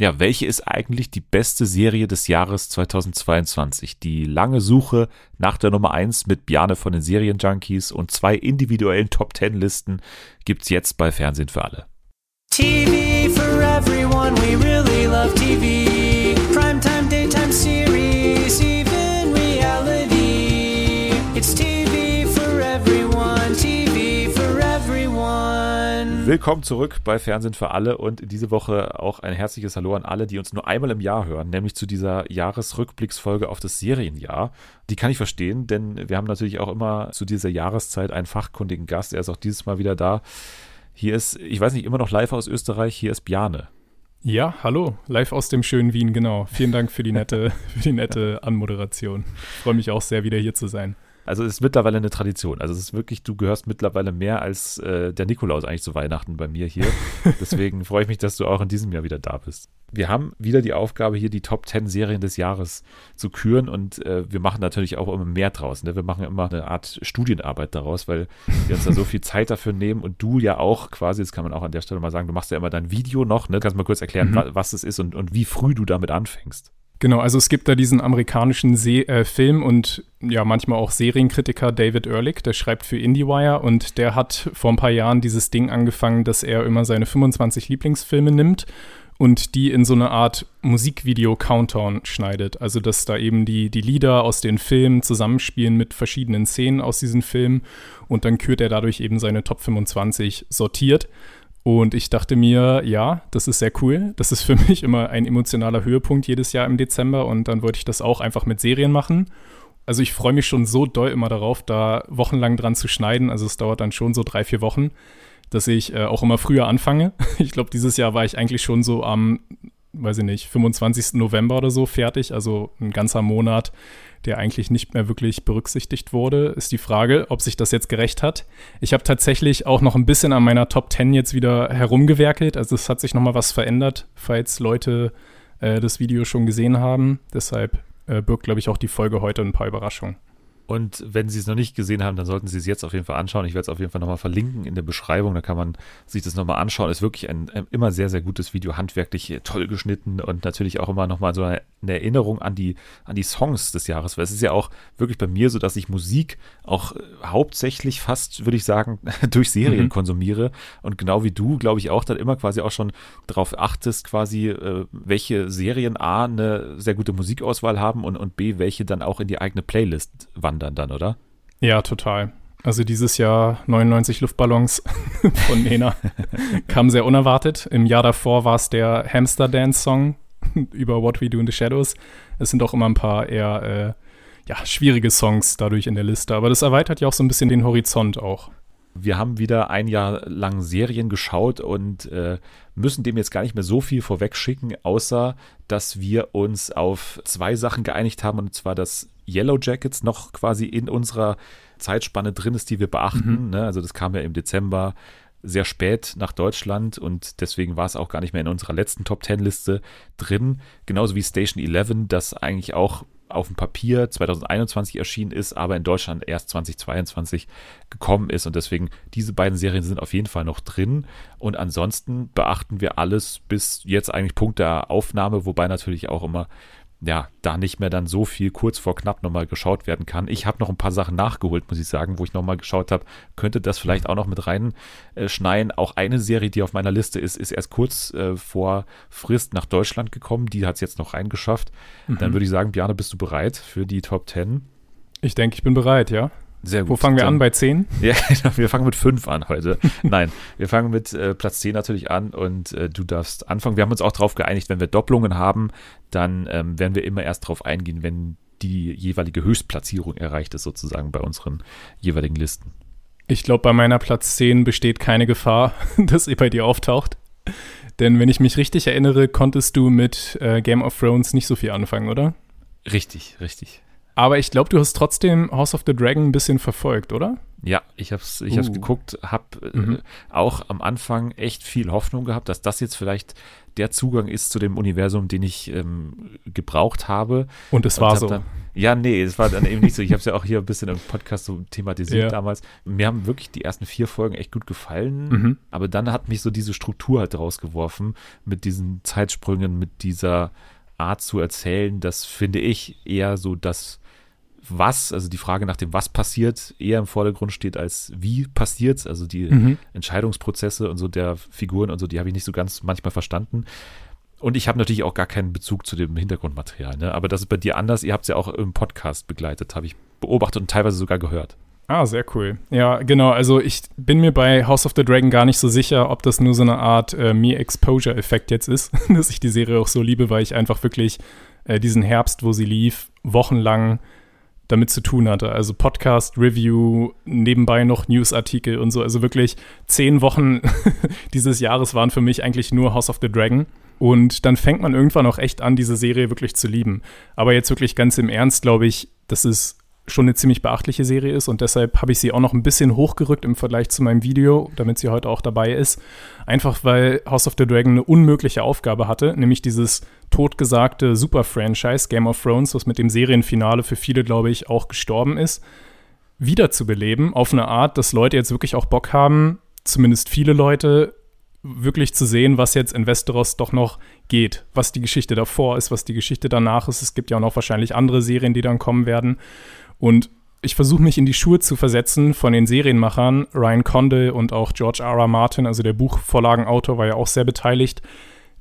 Ja, welche ist eigentlich die beste Serie des Jahres 2022? Die lange Suche nach der Nummer 1 mit Bjane von den Serienjunkies und zwei individuellen Top 10 Listen gibt's jetzt bei Fernsehen für alle. TV for everyone, we really love TV. Primetime, daytime series, Willkommen zurück bei Fernsehen für alle und diese Woche auch ein herzliches Hallo an alle, die uns nur einmal im Jahr hören, nämlich zu dieser Jahresrückblicksfolge auf das Serienjahr. Die kann ich verstehen, denn wir haben natürlich auch immer zu dieser Jahreszeit einen fachkundigen Gast. Er ist auch dieses Mal wieder da. Hier ist, ich weiß nicht, immer noch live aus Österreich, hier ist Bjane. Ja, hallo, live aus dem schönen Wien, genau. Vielen Dank für die nette, für die nette Anmoderation. Ich freue mich auch sehr, wieder hier zu sein. Also es ist mittlerweile eine Tradition. Also es ist wirklich, du gehörst mittlerweile mehr als äh, der Nikolaus eigentlich zu Weihnachten bei mir hier. Deswegen freue ich mich, dass du auch in diesem Jahr wieder da bist. Wir haben wieder die Aufgabe, hier die Top 10 Serien des Jahres zu küren und äh, wir machen natürlich auch immer mehr draus. Ne? Wir machen immer eine Art Studienarbeit daraus, weil wir uns da so viel Zeit dafür nehmen und du ja auch quasi, das kann man auch an der Stelle mal sagen, du machst ja immer dein Video noch. Ne? Kannst mal kurz erklären, mhm. was es ist und, und wie früh du damit anfängst? Genau, also es gibt da diesen amerikanischen Se äh, Film- und ja manchmal auch Serienkritiker David Ehrlich, der schreibt für IndieWire und der hat vor ein paar Jahren dieses Ding angefangen, dass er immer seine 25 Lieblingsfilme nimmt und die in so eine Art Musikvideo-Countdown schneidet. Also dass da eben die, die Lieder aus den Filmen zusammenspielen mit verschiedenen Szenen aus diesen Filmen und dann kürt er dadurch eben seine Top 25 sortiert. Und ich dachte mir, ja, das ist sehr cool. Das ist für mich immer ein emotionaler Höhepunkt jedes Jahr im Dezember. Und dann wollte ich das auch einfach mit Serien machen. Also ich freue mich schon so doll immer darauf, da wochenlang dran zu schneiden. Also es dauert dann schon so drei, vier Wochen, dass ich äh, auch immer früher anfange. Ich glaube, dieses Jahr war ich eigentlich schon so am, weiß ich nicht, 25. November oder so fertig. Also ein ganzer Monat der eigentlich nicht mehr wirklich berücksichtigt wurde, ist die Frage, ob sich das jetzt gerecht hat. Ich habe tatsächlich auch noch ein bisschen an meiner Top 10 jetzt wieder herumgewerkelt. Also es hat sich noch mal was verändert, falls Leute äh, das Video schon gesehen haben. Deshalb äh, birgt, glaube ich, auch die Folge heute ein paar Überraschungen. Und wenn Sie es noch nicht gesehen haben, dann sollten Sie es jetzt auf jeden Fall anschauen. Ich werde es auf jeden Fall nochmal verlinken in der Beschreibung. Da kann man sich das nochmal anschauen. Ist wirklich ein, ein, immer sehr, sehr gutes Video, handwerklich toll geschnitten und natürlich auch immer nochmal so eine, eine, Erinnerung an die, an die Songs des Jahres. Weil es ist ja auch wirklich bei mir so, dass ich Musik auch äh, hauptsächlich fast, würde ich sagen, durch Serien mhm. konsumiere. Und genau wie du, glaube ich, auch dann immer quasi auch schon darauf achtest, quasi, äh, welche Serien A eine sehr gute Musikauswahl haben und, und B, welche dann auch in die eigene Playlist wandern wandern dann, oder? Ja, total. Also dieses Jahr 99 Luftballons von Nena kam sehr unerwartet. Im Jahr davor war es der Hamster Dance Song über What We Do in the Shadows. Es sind auch immer ein paar eher äh, ja, schwierige Songs dadurch in der Liste, aber das erweitert ja auch so ein bisschen den Horizont auch. Wir haben wieder ein Jahr lang Serien geschaut und äh, müssen dem jetzt gar nicht mehr so viel vorweg schicken, außer dass wir uns auf zwei Sachen geeinigt haben, und zwar, dass Yellow Jackets noch quasi in unserer Zeitspanne drin ist, die wir beachten. Mhm. Ne? Also das kam ja im Dezember sehr spät nach Deutschland und deswegen war es auch gar nicht mehr in unserer letzten Top Ten Liste drin. Genauso wie Station 11, das eigentlich auch auf dem Papier 2021 erschienen ist, aber in Deutschland erst 2022 gekommen ist. Und deswegen, diese beiden Serien sind auf jeden Fall noch drin. Und ansonsten beachten wir alles bis jetzt eigentlich Punkt der Aufnahme, wobei natürlich auch immer ja, da nicht mehr dann so viel kurz vor knapp nochmal geschaut werden kann. Ich habe noch ein paar Sachen nachgeholt, muss ich sagen, wo ich nochmal geschaut habe, könnte das vielleicht auch noch mit reinschneiden. Äh, auch eine Serie, die auf meiner Liste ist, ist erst kurz äh, vor Frist nach Deutschland gekommen. Die hat es jetzt noch reingeschafft. Mhm. Dann würde ich sagen, Bjane, bist du bereit für die Top 10? Ich denke, ich bin bereit, ja. Sehr gut. Wo fangen wir Dann, an? Bei 10? Ja, wir fangen mit 5 an heute. Nein, wir fangen mit äh, Platz 10 natürlich an und äh, du darfst anfangen. Wir haben uns auch darauf geeinigt, wenn wir Doppelungen haben, dann ähm, werden wir immer erst darauf eingehen, wenn die jeweilige Höchstplatzierung erreicht ist, sozusagen bei unseren jeweiligen Listen. Ich glaube, bei meiner Platz 10 besteht keine Gefahr, dass ihr bei dir auftaucht. Denn wenn ich mich richtig erinnere, konntest du mit äh, Game of Thrones nicht so viel anfangen, oder? Richtig, richtig. Aber ich glaube, du hast trotzdem House of the Dragon ein bisschen verfolgt, oder? Ja, ich habe es ich uh. geguckt, habe äh, mhm. äh, auch am Anfang echt viel Hoffnung gehabt, dass das jetzt vielleicht der Zugang ist zu dem Universum, den ich ähm, gebraucht habe. Und es war so. Dann, ja, nee, es war dann eben nicht so. Ich habe es ja auch hier ein bisschen im Podcast so thematisiert ja. damals. Mir haben wirklich die ersten vier Folgen echt gut gefallen, mhm. aber dann hat mich so diese Struktur halt rausgeworfen mit diesen Zeitsprüngen, mit dieser Art zu erzählen. Das finde ich eher so das was, also die Frage nach dem Was passiert, eher im Vordergrund steht als wie passiert Also die mhm. Entscheidungsprozesse und so der Figuren und so, die habe ich nicht so ganz manchmal verstanden. Und ich habe natürlich auch gar keinen Bezug zu dem Hintergrundmaterial. Ne? Aber das ist bei dir anders. Ihr habt es ja auch im Podcast begleitet, habe ich beobachtet und teilweise sogar gehört. Ah, sehr cool. Ja, genau. Also ich bin mir bei House of the Dragon gar nicht so sicher, ob das nur so eine Art äh, Me-Exposure-Effekt jetzt ist, dass ich die Serie auch so liebe, weil ich einfach wirklich äh, diesen Herbst, wo sie lief, wochenlang damit zu tun hatte. Also Podcast, Review, nebenbei noch Newsartikel und so. Also wirklich zehn Wochen dieses Jahres waren für mich eigentlich nur House of the Dragon. Und dann fängt man irgendwann auch echt an, diese Serie wirklich zu lieben. Aber jetzt wirklich ganz im Ernst, glaube ich, das ist schon eine ziemlich beachtliche Serie ist und deshalb habe ich sie auch noch ein bisschen hochgerückt im Vergleich zu meinem Video, damit sie heute auch dabei ist. Einfach weil House of the Dragon eine unmögliche Aufgabe hatte, nämlich dieses totgesagte Super-Franchise Game of Thrones, was mit dem Serienfinale für viele, glaube ich, auch gestorben ist, wiederzubeleben auf eine Art, dass Leute jetzt wirklich auch Bock haben, zumindest viele Leute, wirklich zu sehen, was jetzt in Westeros doch noch geht, was die Geschichte davor ist, was die Geschichte danach ist. Es gibt ja auch noch wahrscheinlich andere Serien, die dann kommen werden. Und ich versuche mich in die Schuhe zu versetzen von den Serienmachern, Ryan Condell und auch George R. R. Martin, also der Buchvorlagenautor, war ja auch sehr beteiligt,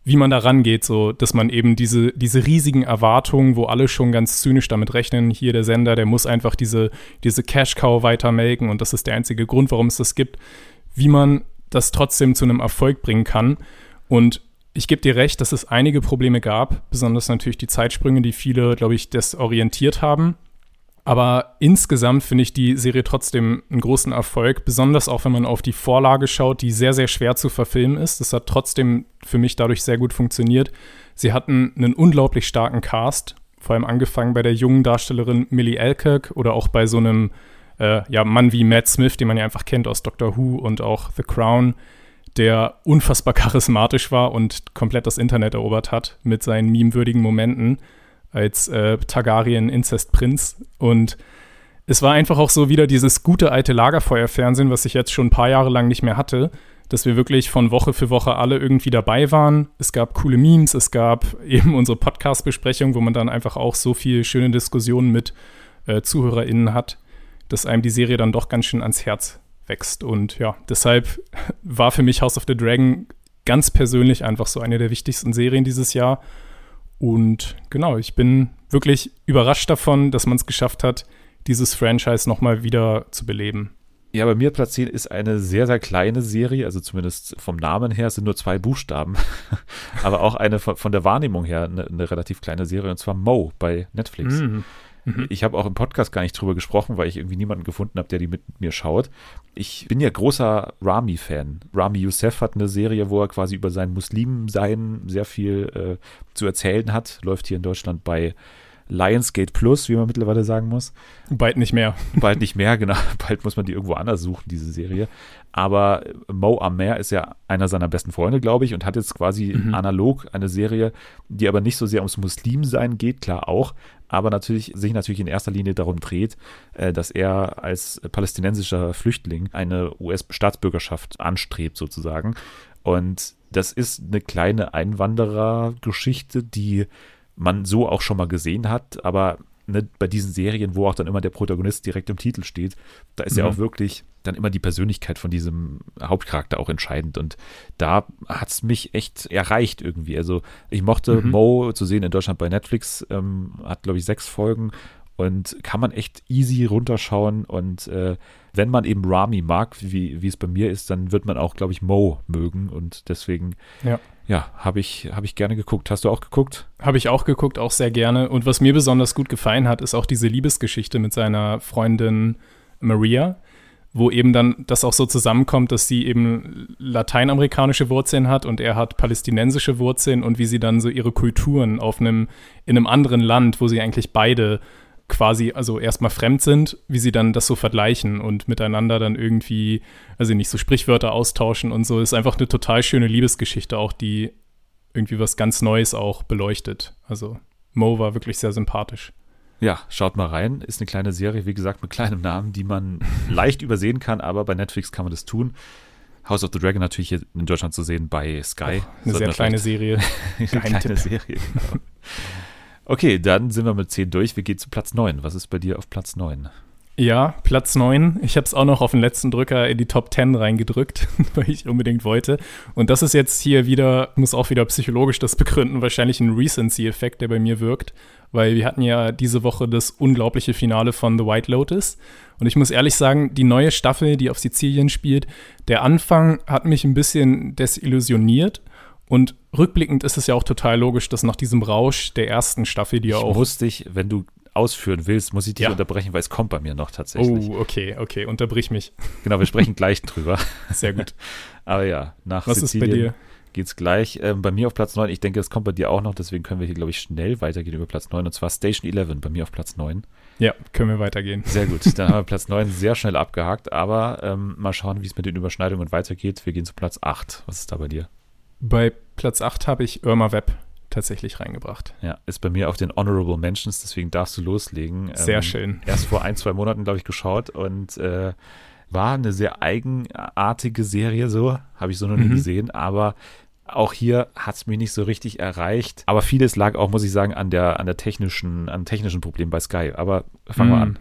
wie man da rangeht, so dass man eben diese, diese riesigen Erwartungen, wo alle schon ganz zynisch damit rechnen, hier der Sender, der muss einfach diese, diese Cash-Cow weitermelken und das ist der einzige Grund, warum es das gibt, wie man das trotzdem zu einem Erfolg bringen kann. Und ich gebe dir recht, dass es einige Probleme gab, besonders natürlich die Zeitsprünge, die viele, glaube ich, desorientiert haben. Aber insgesamt finde ich die Serie trotzdem einen großen Erfolg, besonders auch wenn man auf die Vorlage schaut, die sehr, sehr schwer zu verfilmen ist. Das hat trotzdem für mich dadurch sehr gut funktioniert. Sie hatten einen unglaublich starken Cast, vor allem angefangen bei der jungen Darstellerin Millie Alkirk oder auch bei so einem äh, ja, Mann wie Matt Smith, den man ja einfach kennt aus Doctor Who und auch The Crown, der unfassbar charismatisch war und komplett das Internet erobert hat mit seinen memewürdigen Momenten als äh, Targaryen Inzestprinz. Und es war einfach auch so wieder dieses gute alte Lagerfeuerfernsehen, was ich jetzt schon ein paar Jahre lang nicht mehr hatte, dass wir wirklich von Woche für Woche alle irgendwie dabei waren. Es gab coole Memes, es gab eben unsere Podcast-Besprechung, wo man dann einfach auch so viel schöne Diskussionen mit äh, ZuhörerInnen hat, dass einem die Serie dann doch ganz schön ans Herz wächst. Und ja, deshalb war für mich House of the Dragon ganz persönlich einfach so eine der wichtigsten Serien dieses Jahr. Und genau, ich bin wirklich überrascht davon, dass man es geschafft hat, dieses Franchise nochmal wieder zu beleben. Ja, bei mir Platz 10 ist eine sehr, sehr kleine Serie, also zumindest vom Namen her sind nur zwei Buchstaben, aber auch eine von, von der Wahrnehmung her eine, eine, relativ kleine Serie, und zwar Mo bei Netflix. Mhm. Mhm. Ich habe auch im Podcast gar nicht drüber gesprochen, weil ich irgendwie niemanden gefunden habe, der die mit mir schaut. Ich bin ja großer Rami-Fan. Rami Youssef hat eine Serie, wo er quasi über sein Muslimsein sehr viel äh, zu erzählen hat. Läuft hier in Deutschland bei Lionsgate Plus, wie man mittlerweile sagen muss. Bald nicht mehr. Bald nicht mehr, genau. Bald muss man die irgendwo anders suchen, diese Serie. Aber Mo Amer ist ja einer seiner besten Freunde, glaube ich, und hat jetzt quasi mhm. analog eine Serie, die aber nicht so sehr ums Muslimsein geht, klar auch, aber natürlich sich natürlich in erster Linie darum dreht, äh, dass er als palästinensischer Flüchtling eine US-Staatsbürgerschaft anstrebt, sozusagen. Und das ist eine kleine Einwanderergeschichte, die man so auch schon mal gesehen hat, aber ne, bei diesen Serien, wo auch dann immer der Protagonist direkt im Titel steht, da ist mhm. ja auch wirklich dann immer die Persönlichkeit von diesem Hauptcharakter auch entscheidend. Und da hat es mich echt erreicht irgendwie. Also ich mochte mhm. Mo zu sehen in Deutschland bei Netflix, ähm, hat glaube ich sechs Folgen und kann man echt easy runterschauen. Und äh, wenn man eben Rami mag, wie, es bei mir ist, dann wird man auch, glaube ich, Mo mögen. Und deswegen ja ja, habe ich, hab ich gerne geguckt. Hast du auch geguckt? Habe ich auch geguckt, auch sehr gerne. Und was mir besonders gut gefallen hat, ist auch diese Liebesgeschichte mit seiner Freundin Maria, wo eben dann das auch so zusammenkommt, dass sie eben lateinamerikanische Wurzeln hat und er hat palästinensische Wurzeln und wie sie dann so ihre Kulturen auf einem, in einem anderen Land, wo sie eigentlich beide quasi also erstmal fremd sind, wie sie dann das so vergleichen und miteinander dann irgendwie, also nicht so Sprichwörter austauschen und so. Ist einfach eine total schöne Liebesgeschichte auch, die irgendwie was ganz Neues auch beleuchtet. Also Mo war wirklich sehr sympathisch. Ja, schaut mal rein. Ist eine kleine Serie, wie gesagt, mit kleinem Namen, die man leicht übersehen kann, aber bei Netflix kann man das tun. House of the Dragon natürlich hier in Deutschland zu sehen bei Sky. Oh, eine sehr kleine Serie. eine kleine Serie, genau. Okay, dann sind wir mit 10 durch. Wir gehen zu Platz 9. Was ist bei dir auf Platz 9? Ja, Platz 9. Ich habe es auch noch auf den letzten Drücker in die Top 10 reingedrückt, weil ich unbedingt wollte. Und das ist jetzt hier wieder, muss auch wieder psychologisch das begründen, wahrscheinlich ein Recency-Effekt, der bei mir wirkt, weil wir hatten ja diese Woche das unglaubliche Finale von The White Lotus. Und ich muss ehrlich sagen, die neue Staffel, die auf Sizilien spielt, der Anfang hat mich ein bisschen desillusioniert. Und rückblickend ist es ja auch total logisch, dass nach diesem Rausch der ersten Staffel, die ja auch. Muss dich, wenn du ausführen willst, muss ich dich ja. unterbrechen, weil es kommt bei mir noch tatsächlich. Oh, okay, okay, unterbrich mich. Genau, wir sprechen gleich drüber. Sehr gut. Aber ja, nach Was Sizilien ist bei dir? geht's gleich. Ähm, bei mir auf Platz 9, ich denke, es kommt bei dir auch noch, deswegen können wir hier, glaube ich, schnell weitergehen über Platz 9, und zwar Station 11 bei mir auf Platz 9. Ja, können wir weitergehen. Sehr gut. Dann haben wir Platz 9 sehr schnell abgehakt, aber ähm, mal schauen, wie es mit den Überschneidungen weitergeht. Wir gehen zu Platz 8. Was ist da bei dir? Bei Platz 8 habe ich Irma Web tatsächlich reingebracht. Ja, ist bei mir auf den Honorable Mentions, deswegen darfst du loslegen. Sehr ähm, schön. Erst vor ein, zwei Monaten, glaube ich, geschaut und äh, war eine sehr eigenartige Serie, so habe ich so noch nie mhm. gesehen, aber auch hier hat es mich nicht so richtig erreicht. Aber vieles lag auch, muss ich sagen, an der, an der technischen, an technischen Problemen bei Sky. Aber fangen wir mm. an.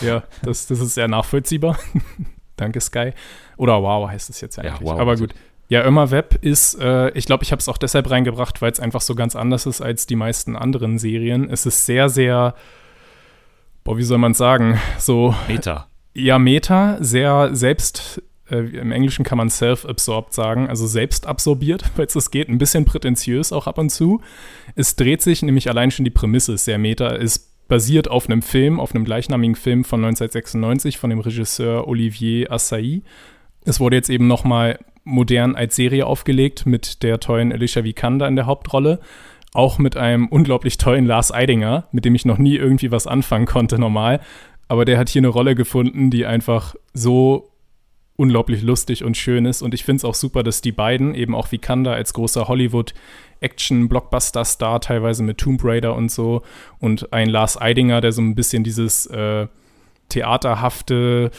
ja, das, das ist sehr nachvollziehbar. Danke, Sky. Oder wow heißt es jetzt ja eigentlich. Ja, wow. Aber gut. Ja, Irma Web ist, äh, ich glaube, ich habe es auch deshalb reingebracht, weil es einfach so ganz anders ist als die meisten anderen Serien. Es ist sehr, sehr, boah, wie soll man sagen, so. Meta. Ja, Meta, sehr selbst, äh, im Englischen kann man self-absorbed sagen, also selbst absorbiert, falls es geht, ein bisschen prätentiös auch ab und zu. Es dreht sich nämlich allein schon die Prämisse ist sehr Meta, ist basiert auf einem Film, auf einem gleichnamigen Film von 1996 von dem Regisseur Olivier Assayas. Es wurde jetzt eben nochmal modern als Serie aufgelegt mit der tollen Alicia Vikander in der Hauptrolle. Auch mit einem unglaublich tollen Lars Eidinger, mit dem ich noch nie irgendwie was anfangen konnte normal. Aber der hat hier eine Rolle gefunden, die einfach so unglaublich lustig und schön ist. Und ich finde es auch super, dass die beiden, eben auch Vikander als großer Hollywood-Action-Blockbuster-Star, teilweise mit Tomb Raider und so, und ein Lars Eidinger, der so ein bisschen dieses äh, theaterhafte,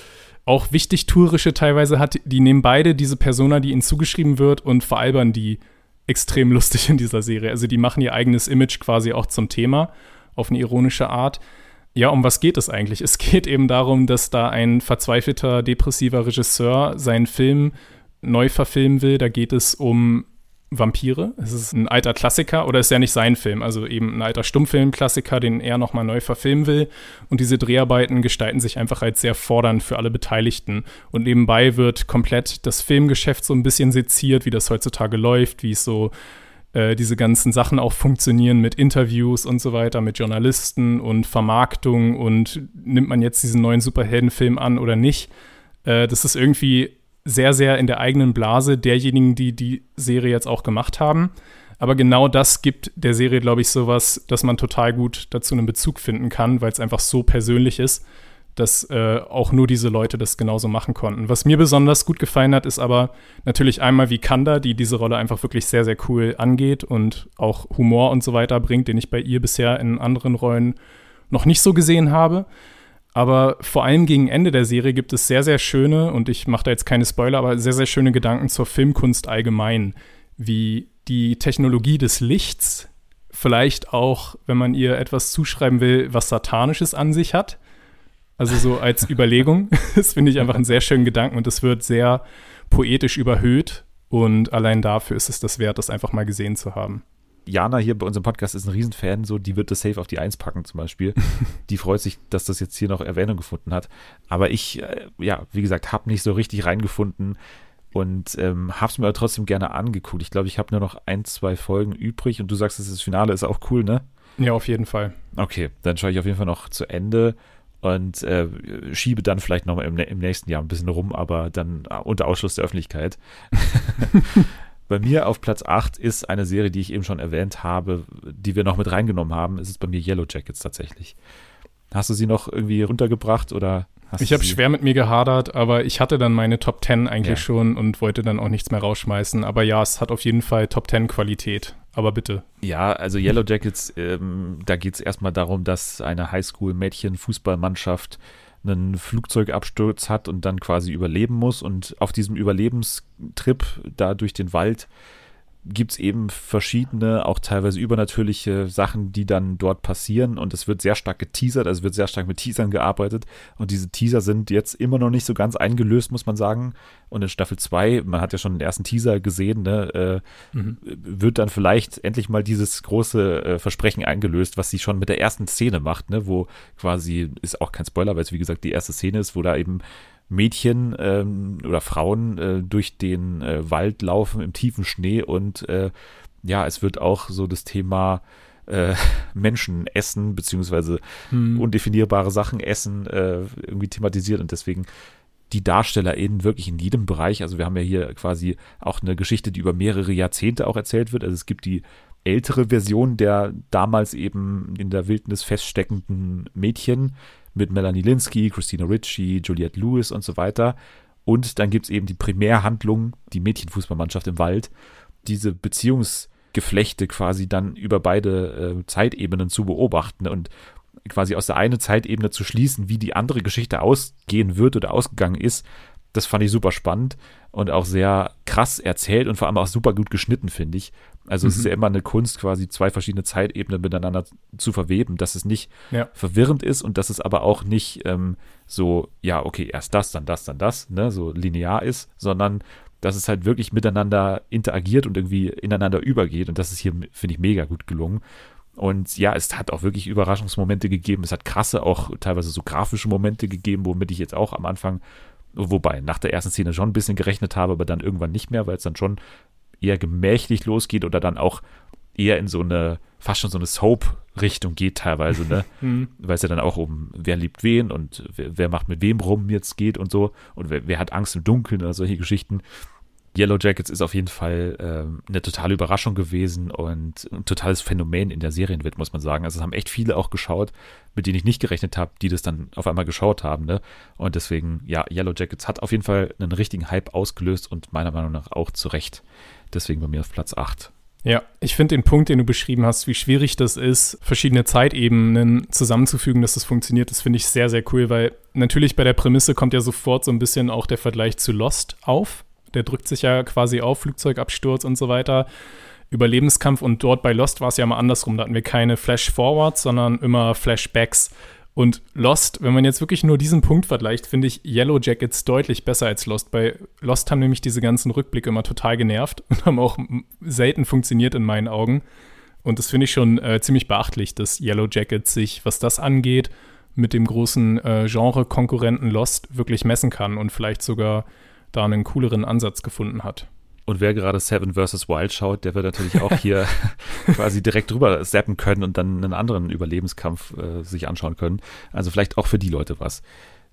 auch wichtig tourische teilweise hat, die nehmen beide diese Persona, die ihnen zugeschrieben wird, und veralbern die extrem lustig in dieser Serie. Also die machen ihr eigenes Image quasi auch zum Thema auf eine ironische Art. Ja, um was geht es eigentlich? Es geht eben darum, dass da ein verzweifelter, depressiver Regisseur seinen Film neu verfilmen will. Da geht es um Vampire. Es ist ein alter Klassiker oder ist ja nicht sein Film, also eben ein alter Stummfilm-Klassiker, den er nochmal neu verfilmen will. Und diese Dreharbeiten gestalten sich einfach als sehr fordernd für alle Beteiligten. Und nebenbei wird komplett das Filmgeschäft so ein bisschen seziert, wie das heutzutage läuft, wie es so äh, diese ganzen Sachen auch funktionieren mit Interviews und so weiter, mit Journalisten und Vermarktung und nimmt man jetzt diesen neuen Superheldenfilm an oder nicht. Äh, das ist irgendwie sehr, sehr in der eigenen Blase derjenigen, die die Serie jetzt auch gemacht haben. Aber genau das gibt der Serie, glaube ich, sowas, dass man total gut dazu einen Bezug finden kann, weil es einfach so persönlich ist, dass äh, auch nur diese Leute das genauso machen konnten. Was mir besonders gut gefallen hat, ist aber natürlich einmal wie Kanda, die diese Rolle einfach wirklich sehr, sehr cool angeht und auch Humor und so weiter bringt, den ich bei ihr bisher in anderen Rollen noch nicht so gesehen habe. Aber vor allem gegen Ende der Serie gibt es sehr, sehr schöne, und ich mache da jetzt keine Spoiler, aber sehr, sehr schöne Gedanken zur Filmkunst allgemein, wie die Technologie des Lichts vielleicht auch, wenn man ihr etwas zuschreiben will, was Satanisches an sich hat. Also so als Überlegung. Das finde ich einfach einen sehr schönen Gedanken und es wird sehr poetisch überhöht. Und allein dafür ist es das wert, das einfach mal gesehen zu haben. Jana hier bei unserem Podcast ist ein Riesenfan, so die wird das safe auf die Eins packen zum Beispiel. die freut sich, dass das jetzt hier noch Erwähnung gefunden hat. Aber ich, äh, ja, wie gesagt, habe nicht so richtig reingefunden und ähm, habe es mir aber trotzdem gerne angeguckt. Ich glaube, ich habe nur noch ein, zwei Folgen übrig und du sagst, das Finale ist auch cool, ne? Ja, auf jeden Fall. Okay, dann schaue ich auf jeden Fall noch zu Ende und äh, schiebe dann vielleicht nochmal im, im nächsten Jahr ein bisschen rum, aber dann äh, unter Ausschluss der Öffentlichkeit. Bei mir auf Platz 8 ist eine Serie, die ich eben schon erwähnt habe, die wir noch mit reingenommen haben. Es ist bei mir Yellow Jackets tatsächlich. Hast du sie noch irgendwie runtergebracht oder hast Ich habe schwer mit mir gehadert, aber ich hatte dann meine Top 10 eigentlich ja. schon und wollte dann auch nichts mehr rausschmeißen. Aber ja, es hat auf jeden Fall Top 10 Qualität. Aber bitte. Ja, also Yellow Jackets, ähm, da geht es erstmal darum, dass eine Highschool-Mädchen-Fußballmannschaft einen Flugzeugabsturz hat und dann quasi überleben muss. Und auf diesem Überlebenstrip da durch den Wald gibt es eben verschiedene, auch teilweise übernatürliche Sachen, die dann dort passieren und es wird sehr stark geteasert, also wird sehr stark mit Teasern gearbeitet und diese Teaser sind jetzt immer noch nicht so ganz eingelöst, muss man sagen. Und in Staffel 2, man hat ja schon den ersten Teaser gesehen, ne, äh, mhm. wird dann vielleicht endlich mal dieses große äh, Versprechen eingelöst, was sie schon mit der ersten Szene macht, ne, wo quasi, ist auch kein Spoiler, weil es wie gesagt die erste Szene ist, wo da eben Mädchen ähm, oder Frauen äh, durch den äh, Wald laufen im tiefen Schnee und äh, ja, es wird auch so das Thema äh, Menschen essen, beziehungsweise hm. undefinierbare Sachen essen, äh, irgendwie thematisiert und deswegen die DarstellerInnen wirklich in jedem Bereich. Also wir haben ja hier quasi auch eine Geschichte, die über mehrere Jahrzehnte auch erzählt wird. Also es gibt die ältere Version der damals eben in der Wildnis feststeckenden Mädchen, mit Melanie Linsky, Christina Ritchie, Juliette Lewis und so weiter. Und dann gibt es eben die Primärhandlung, die Mädchenfußballmannschaft im Wald. Diese Beziehungsgeflechte quasi dann über beide äh, Zeitebenen zu beobachten und quasi aus der einen Zeitebene zu schließen, wie die andere Geschichte ausgehen wird oder ausgegangen ist, das fand ich super spannend und auch sehr krass erzählt und vor allem auch super gut geschnitten, finde ich. Also mhm. es ist ja immer eine Kunst, quasi zwei verschiedene Zeitebenen miteinander zu verweben, dass es nicht ja. verwirrend ist und dass es aber auch nicht ähm, so, ja, okay, erst das, dann das, dann das, ne, so linear ist, sondern dass es halt wirklich miteinander interagiert und irgendwie ineinander übergeht. Und das ist hier, finde ich, mega gut gelungen. Und ja, es hat auch wirklich Überraschungsmomente gegeben. Es hat krasse, auch teilweise so grafische Momente gegeben, womit ich jetzt auch am Anfang, wobei nach der ersten Szene schon ein bisschen gerechnet habe, aber dann irgendwann nicht mehr, weil es dann schon eher gemächlich losgeht oder dann auch eher in so eine, fast schon so eine Soap-Richtung geht teilweise, ne? mhm. Weil es ja dann auch um wer liebt wen und wer, wer, macht mit wem rum jetzt geht und so und wer, wer hat Angst im Dunkeln oder solche Geschichten. Yellow Jackets ist auf jeden Fall äh, eine totale Überraschung gewesen und ein totales Phänomen in der Serienwelt, muss man sagen. Also es haben echt viele auch geschaut, mit denen ich nicht gerechnet habe, die das dann auf einmal geschaut haben. Ne? Und deswegen, ja, Yellow Jackets hat auf jeden Fall einen richtigen Hype ausgelöst und meiner Meinung nach auch zu Recht. Deswegen bei mir auf Platz 8. Ja, ich finde den Punkt, den du beschrieben hast, wie schwierig das ist, verschiedene Zeitebenen zusammenzufügen, dass das funktioniert, das finde ich sehr, sehr cool, weil natürlich bei der Prämisse kommt ja sofort so ein bisschen auch der Vergleich zu Lost auf. Der drückt sich ja quasi auf, Flugzeugabsturz und so weiter. Überlebenskampf und dort bei Lost war es ja mal andersrum. Da hatten wir keine Flash-Forwards, sondern immer Flashbacks. Und Lost, wenn man jetzt wirklich nur diesen Punkt vergleicht, finde ich Yellow Jackets deutlich besser als Lost. Bei Lost haben nämlich diese ganzen Rückblicke immer total genervt und haben auch selten funktioniert in meinen Augen. Und das finde ich schon äh, ziemlich beachtlich, dass Yellow Jackets sich, was das angeht, mit dem großen äh, Genre-Konkurrenten Lost wirklich messen kann und vielleicht sogar da einen cooleren Ansatz gefunden hat. Und wer gerade Seven vs. Wild schaut, der wird natürlich auch hier quasi direkt drüber zappen können und dann einen anderen Überlebenskampf äh, sich anschauen können. Also vielleicht auch für die Leute was.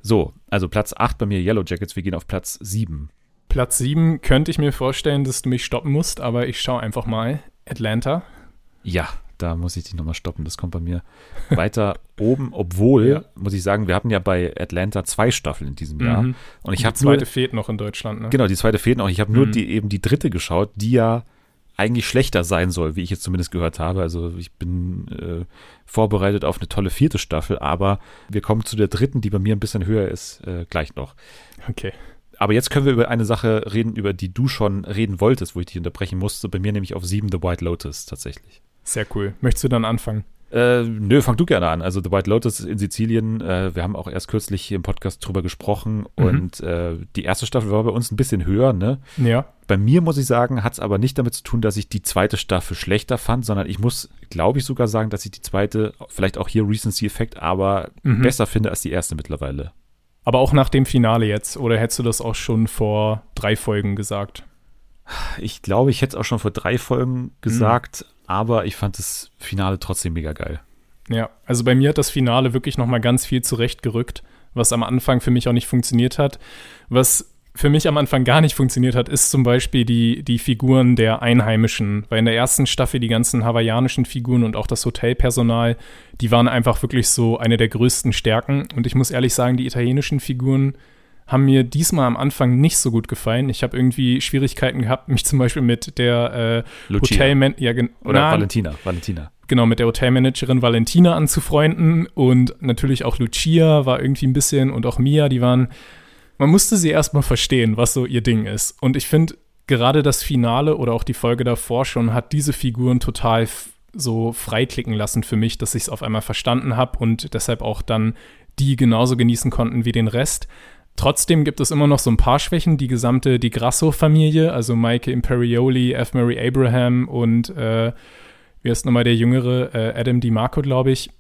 So, also Platz 8 bei mir Yellow Jackets, wir gehen auf Platz 7. Platz 7 könnte ich mir vorstellen, dass du mich stoppen musst, aber ich schaue einfach mal. Atlanta. Ja, da muss ich dich nochmal stoppen. Das kommt bei mir weiter oben, obwohl, ja. muss ich sagen, wir hatten ja bei Atlanta zwei Staffeln in diesem Jahr. Mhm. Und ich habe Die zweite nur, fehlt noch in Deutschland, ne? Genau, die zweite fehlt noch. Ich habe nur mhm. die, eben die dritte geschaut, die ja eigentlich schlechter sein soll, wie ich jetzt zumindest gehört habe. Also ich bin äh, vorbereitet auf eine tolle vierte Staffel, aber wir kommen zu der dritten, die bei mir ein bisschen höher ist, äh, gleich noch. Okay. Aber jetzt können wir über eine Sache reden, über die du schon reden wolltest, wo ich dich unterbrechen musste. Bei mir nämlich auf sieben The White Lotus tatsächlich. Sehr cool. Möchtest du dann anfangen? Äh, nö, fang du gerne an. Also The White Lotus in Sizilien, äh, wir haben auch erst kürzlich hier im Podcast drüber gesprochen mhm. und äh, die erste Staffel war bei uns ein bisschen höher, ne? Ja. Bei mir muss ich sagen, hat es aber nicht damit zu tun, dass ich die zweite Staffel schlechter fand, sondern ich muss, glaube ich, sogar sagen, dass ich die zweite, vielleicht auch hier Recency-Effekt, aber mhm. besser finde als die erste mittlerweile. Aber auch nach dem Finale jetzt, oder hättest du das auch schon vor drei Folgen gesagt? Ich glaube, ich hätte es auch schon vor drei Folgen gesagt, mhm aber ich fand das Finale trotzdem mega geil. Ja, also bei mir hat das Finale wirklich noch mal ganz viel zurechtgerückt, was am Anfang für mich auch nicht funktioniert hat. Was für mich am Anfang gar nicht funktioniert hat, ist zum Beispiel die, die Figuren der Einheimischen. Weil in der ersten Staffel die ganzen hawaiianischen Figuren und auch das Hotelpersonal, die waren einfach wirklich so eine der größten Stärken. Und ich muss ehrlich sagen, die italienischen Figuren haben mir diesmal am Anfang nicht so gut gefallen. Ich habe irgendwie Schwierigkeiten gehabt, mich zum Beispiel mit der äh, Hotelman ja, Oder na, Valentina. Valentina. Genau, mit der Hotelmanagerin Valentina anzufreunden. Und natürlich auch Lucia war irgendwie ein bisschen und auch Mia, die waren man musste sie erstmal verstehen, was so ihr Ding ist. Und ich finde, gerade das Finale oder auch die Folge davor schon hat diese Figuren total so freiklicken lassen für mich, dass ich es auf einmal verstanden habe und deshalb auch dann die genauso genießen konnten wie den Rest. Trotzdem gibt es immer noch so ein paar Schwächen. Die gesamte Di Grasso-Familie, also Maike Imperioli, F. Mary Abraham und äh, wie heißt nochmal der Jüngere, äh, Adam DiMarco, glaube ich,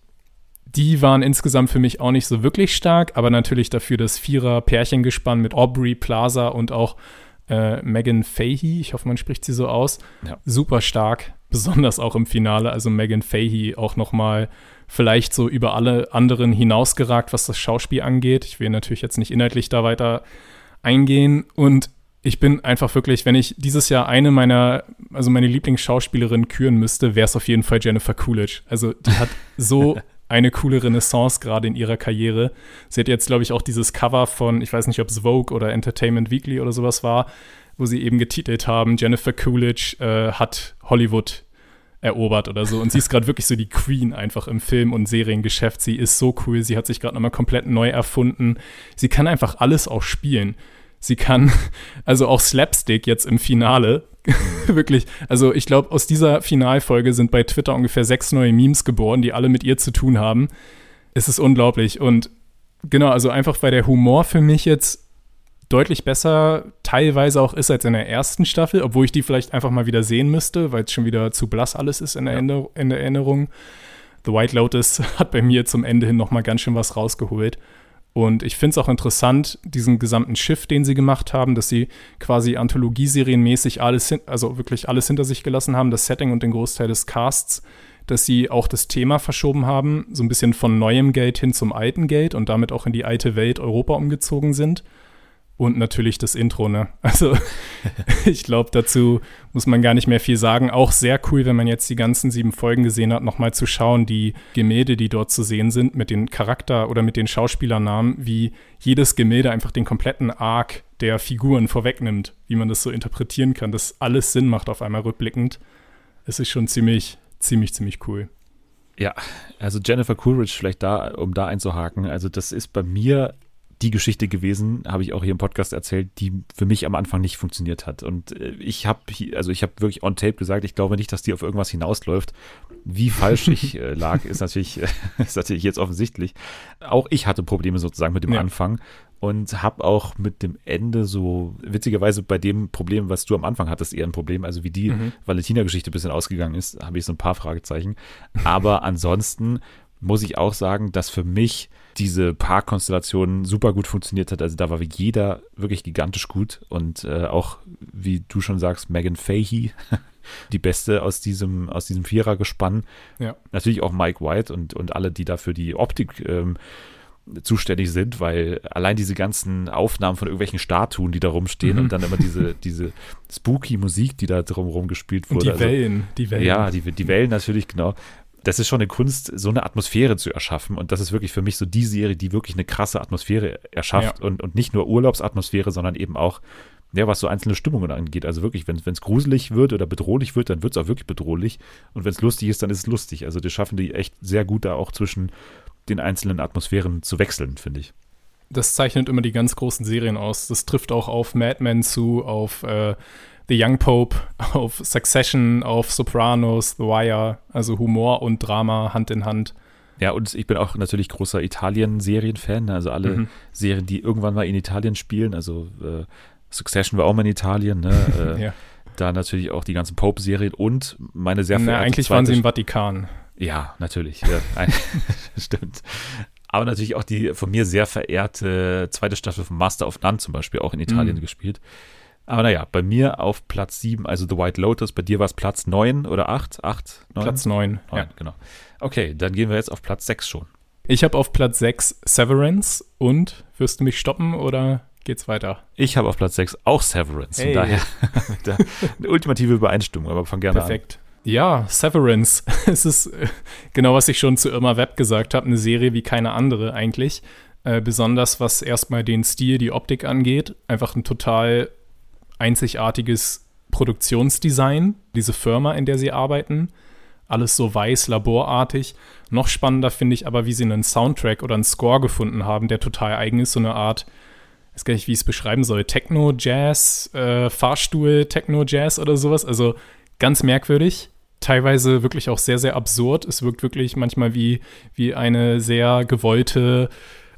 die waren insgesamt für mich auch nicht so wirklich stark, aber natürlich dafür das Vierer-Pärchengespann mit Aubrey Plaza und auch äh, Megan Fahey, ich hoffe, man spricht sie so aus, ja. super stark, besonders auch im Finale. Also Megan Fahey auch nochmal vielleicht so über alle anderen hinausgeragt, was das Schauspiel angeht. Ich will natürlich jetzt nicht inhaltlich da weiter eingehen und ich bin einfach wirklich, wenn ich dieses Jahr eine meiner, also meine Lieblingsschauspielerin küren müsste, wäre es auf jeden Fall Jennifer Coolidge. Also die hat so eine coole Renaissance gerade in ihrer Karriere. Sie hat jetzt, glaube ich, auch dieses Cover von, ich weiß nicht, ob es Vogue oder Entertainment Weekly oder sowas war, wo sie eben getitelt haben, Jennifer Coolidge äh, hat Hollywood erobert oder so. Und sie ist gerade wirklich so die Queen einfach im Film- und Seriengeschäft. Sie ist so cool, sie hat sich gerade nochmal komplett neu erfunden. Sie kann einfach alles auch spielen. Sie kann, also auch Slapstick jetzt im Finale, wirklich, also ich glaube, aus dieser Finalfolge sind bei Twitter ungefähr sechs neue Memes geboren, die alle mit ihr zu tun haben. Es ist unglaublich. Und genau, also einfach weil der Humor für mich jetzt deutlich besser teilweise auch ist als in der ersten Staffel, obwohl ich die vielleicht einfach mal wieder sehen müsste, weil es schon wieder zu blass alles ist in der, ja. in der Erinnerung. The White Lotus hat bei mir zum Ende hin noch mal ganz schön was rausgeholt. Und ich finde es auch interessant, diesen gesamten Shift, den sie gemacht haben, dass sie quasi Anthologieserien-mäßig alles, also wirklich alles hinter sich gelassen haben, das Setting und den Großteil des Casts, dass sie auch das Thema verschoben haben, so ein bisschen von neuem Geld hin zum alten Geld und damit auch in die alte Welt Europa umgezogen sind. Und natürlich das Intro, ne? Also ich glaube, dazu muss man gar nicht mehr viel sagen. Auch sehr cool, wenn man jetzt die ganzen sieben Folgen gesehen hat, nochmal zu schauen, die Gemälde, die dort zu sehen sind, mit den Charakter- oder mit den Schauspielernamen, wie jedes Gemälde einfach den kompletten Arc der Figuren vorwegnimmt, wie man das so interpretieren kann, dass alles Sinn macht auf einmal rückblickend. Es ist schon ziemlich, ziemlich, ziemlich cool. Ja, also Jennifer Coolidge, vielleicht da, um da einzuhaken, also das ist bei mir die Geschichte gewesen, habe ich auch hier im Podcast erzählt, die für mich am Anfang nicht funktioniert hat. Und äh, ich habe, also ich habe wirklich on tape gesagt, ich glaube nicht, dass die auf irgendwas hinausläuft. Wie falsch ich äh, lag, ist natürlich, ist natürlich jetzt offensichtlich. Auch ich hatte Probleme sozusagen mit dem ja. Anfang und habe auch mit dem Ende so witzigerweise bei dem Problem, was du am Anfang hattest, eher ein Problem. Also wie die mhm. Valentina-Geschichte ein bisschen ausgegangen ist, habe ich so ein paar Fragezeichen. Aber ansonsten muss ich auch sagen, dass für mich diese Paarkonstellation super gut funktioniert hat. Also da war jeder wirklich gigantisch gut und äh, auch, wie du schon sagst, Megan Fahey, die beste aus diesem, aus diesem Vierergespann. Ja. Natürlich auch Mike White und, und alle, die dafür die Optik ähm, zuständig sind, weil allein diese ganzen Aufnahmen von irgendwelchen Statuen, die da rumstehen mhm. und dann immer diese, diese spooky Musik, die da drumherum gespielt wurde. Die also, Wellen, die Wellen. Ja, die, die Wellen natürlich, genau das ist schon eine Kunst, so eine Atmosphäre zu erschaffen. Und das ist wirklich für mich so die Serie, die wirklich eine krasse Atmosphäre erschafft. Ja. Und, und nicht nur Urlaubsatmosphäre, sondern eben auch, ja, was so einzelne Stimmungen angeht. Also wirklich, wenn es gruselig wird oder bedrohlich wird, dann wird es auch wirklich bedrohlich. Und wenn es lustig ist, dann ist es lustig. Also das schaffen die echt sehr gut, da auch zwischen den einzelnen Atmosphären zu wechseln, finde ich. Das zeichnet immer die ganz großen Serien aus. Das trifft auch auf Mad Men zu, auf äh, The Young Pope, auf Succession, auf Sopranos, The Wire, also Humor und Drama Hand in Hand. Ja, und ich bin auch natürlich großer Italien-Serien-Fan, ne? also alle mhm. Serien, die irgendwann mal in Italien spielen, also äh, Succession war auch mal in Italien, ne? Äh, ja. Da natürlich auch die ganzen Pope-Serien und meine sehr verehrte Na, eigentlich waren sie im Vatikan. Ja, natürlich. Ja, stimmt. Aber natürlich auch die von mir sehr verehrte zweite Staffel von Master of None zum Beispiel auch in Italien mhm. gespielt. Aber naja, bei mir auf Platz 7, also The White Lotus, bei dir war es Platz 9 oder 8? 8? 9? Platz 9. 9 ja. genau. Okay, dann gehen wir jetzt auf Platz 6 schon. Ich habe auf Platz 6 Severance und wirst du mich stoppen oder geht's weiter. Ich habe auf Platz 6 auch Severance. Hey. Von daher eine ultimative Übereinstimmung, aber fang gerne Perfekt. an. Ja, Severance. es ist äh, genau, was ich schon zu Irma Web gesagt habe, eine Serie wie keine andere eigentlich. Äh, besonders was erstmal den Stil, die Optik angeht. Einfach ein total einzigartiges Produktionsdesign, diese Firma, in der sie arbeiten. Alles so weiß, laborartig. Noch spannender finde ich aber, wie sie einen Soundtrack oder einen Score gefunden haben, der total eigen ist. So eine Art, ich weiß gar nicht, wie ich es beschreiben soll, Techno-Jazz, äh, Fahrstuhl, Techno-Jazz oder sowas. Also ganz merkwürdig. Teilweise wirklich auch sehr, sehr absurd. Es wirkt wirklich manchmal wie, wie eine sehr gewollte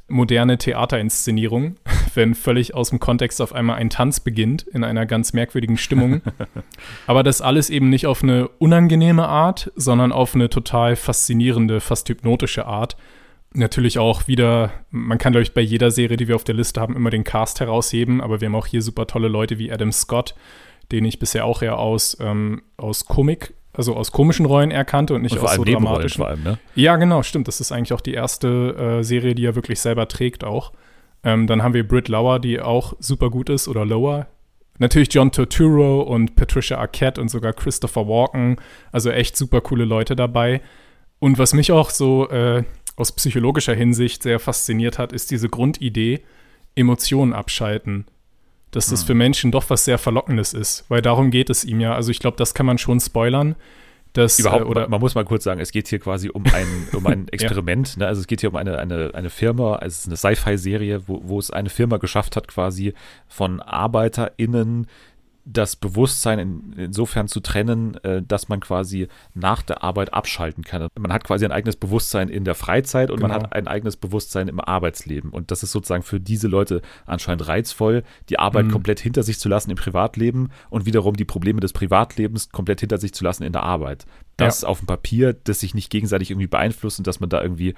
moderne Theaterinszenierung, wenn völlig aus dem Kontext auf einmal ein Tanz beginnt in einer ganz merkwürdigen Stimmung. Aber das alles eben nicht auf eine unangenehme Art, sondern auf eine total faszinierende, fast hypnotische Art. Natürlich auch wieder, man kann, glaube ich, bei jeder Serie, die wir auf der Liste haben, immer den Cast herausheben, aber wir haben auch hier super tolle Leute wie Adam Scott, den ich bisher auch eher aus, ähm, aus Komik also aus komischen Rollen erkannte und nicht und aus so dramatischen. Vor allem, ne? Ja, genau, stimmt. Das ist eigentlich auch die erste äh, Serie, die er wirklich selber trägt auch. Ähm, dann haben wir Britt Lauer, die auch super gut ist, oder Lower. Natürlich John Turturro und Patricia Arquette und sogar Christopher Walken. Also echt super coole Leute dabei. Und was mich auch so äh, aus psychologischer Hinsicht sehr fasziniert hat, ist diese Grundidee, Emotionen abschalten dass das hm. für Menschen doch was sehr Verlockendes ist, weil darum geht es ihm ja. Also ich glaube, das kann man schon spoilern. Dass, Überhaupt, äh, oder man muss mal kurz sagen, es geht hier quasi um ein, um ein Experiment. ja. ne? Also es geht hier um eine, eine, eine Firma, also es ist eine Sci-Fi-Serie, wo, wo es eine Firma geschafft hat, quasi von ArbeiterInnen das Bewusstsein in, insofern zu trennen, äh, dass man quasi nach der Arbeit abschalten kann. Man hat quasi ein eigenes Bewusstsein in der Freizeit und genau. man hat ein eigenes Bewusstsein im Arbeitsleben. Und das ist sozusagen für diese Leute anscheinend reizvoll, die Arbeit mhm. komplett hinter sich zu lassen im Privatleben und wiederum die Probleme des Privatlebens komplett hinter sich zu lassen in der Arbeit. Das ja. auf dem Papier, das sich nicht gegenseitig irgendwie beeinflusst und dass man da irgendwie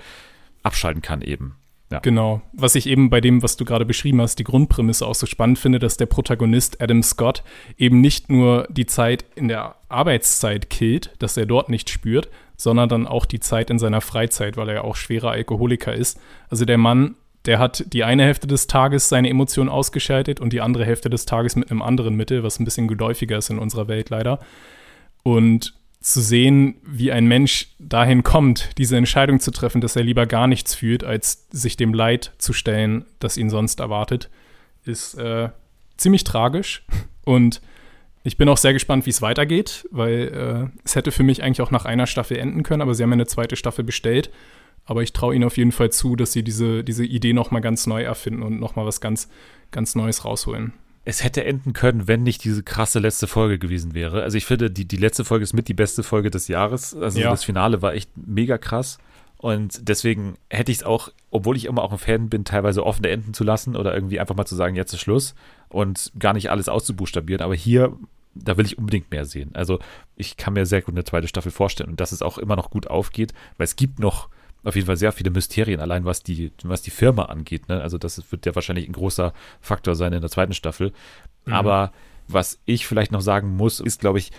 abschalten kann eben. Ja. Genau. Was ich eben bei dem, was du gerade beschrieben hast, die Grundprämisse auch so spannend finde, dass der Protagonist Adam Scott eben nicht nur die Zeit in der Arbeitszeit killt, dass er dort nicht spürt, sondern dann auch die Zeit in seiner Freizeit, weil er ja auch schwerer Alkoholiker ist. Also der Mann, der hat die eine Hälfte des Tages seine Emotionen ausgeschaltet und die andere Hälfte des Tages mit einem anderen Mittel, was ein bisschen geläufiger ist in unserer Welt leider. Und zu sehen, wie ein Mensch dahin kommt, diese Entscheidung zu treffen, dass er lieber gar nichts fühlt, als sich dem Leid zu stellen, das ihn sonst erwartet, ist äh, ziemlich tragisch. Und ich bin auch sehr gespannt, wie es weitergeht, weil äh, es hätte für mich eigentlich auch nach einer Staffel enden können, aber sie haben ja eine zweite Staffel bestellt. Aber ich traue ihnen auf jeden Fall zu, dass sie diese, diese Idee nochmal ganz neu erfinden und nochmal was ganz, ganz Neues rausholen es hätte enden können, wenn nicht diese krasse letzte Folge gewesen wäre. Also ich finde, die, die letzte Folge ist mit die beste Folge des Jahres. Also ja. das Finale war echt mega krass. Und deswegen hätte ich es auch, obwohl ich immer auch ein Fan bin, teilweise offene Enden zu lassen oder irgendwie einfach mal zu sagen, jetzt ist Schluss und gar nicht alles auszubuchstabieren. Aber hier, da will ich unbedingt mehr sehen. Also ich kann mir sehr gut eine zweite Staffel vorstellen und dass es auch immer noch gut aufgeht, weil es gibt noch auf jeden Fall sehr viele Mysterien, allein was die, was die Firma angeht. Ne? Also das wird ja wahrscheinlich ein großer Faktor sein in der zweiten Staffel. Mhm. Aber was ich vielleicht noch sagen muss, ist, glaube ich,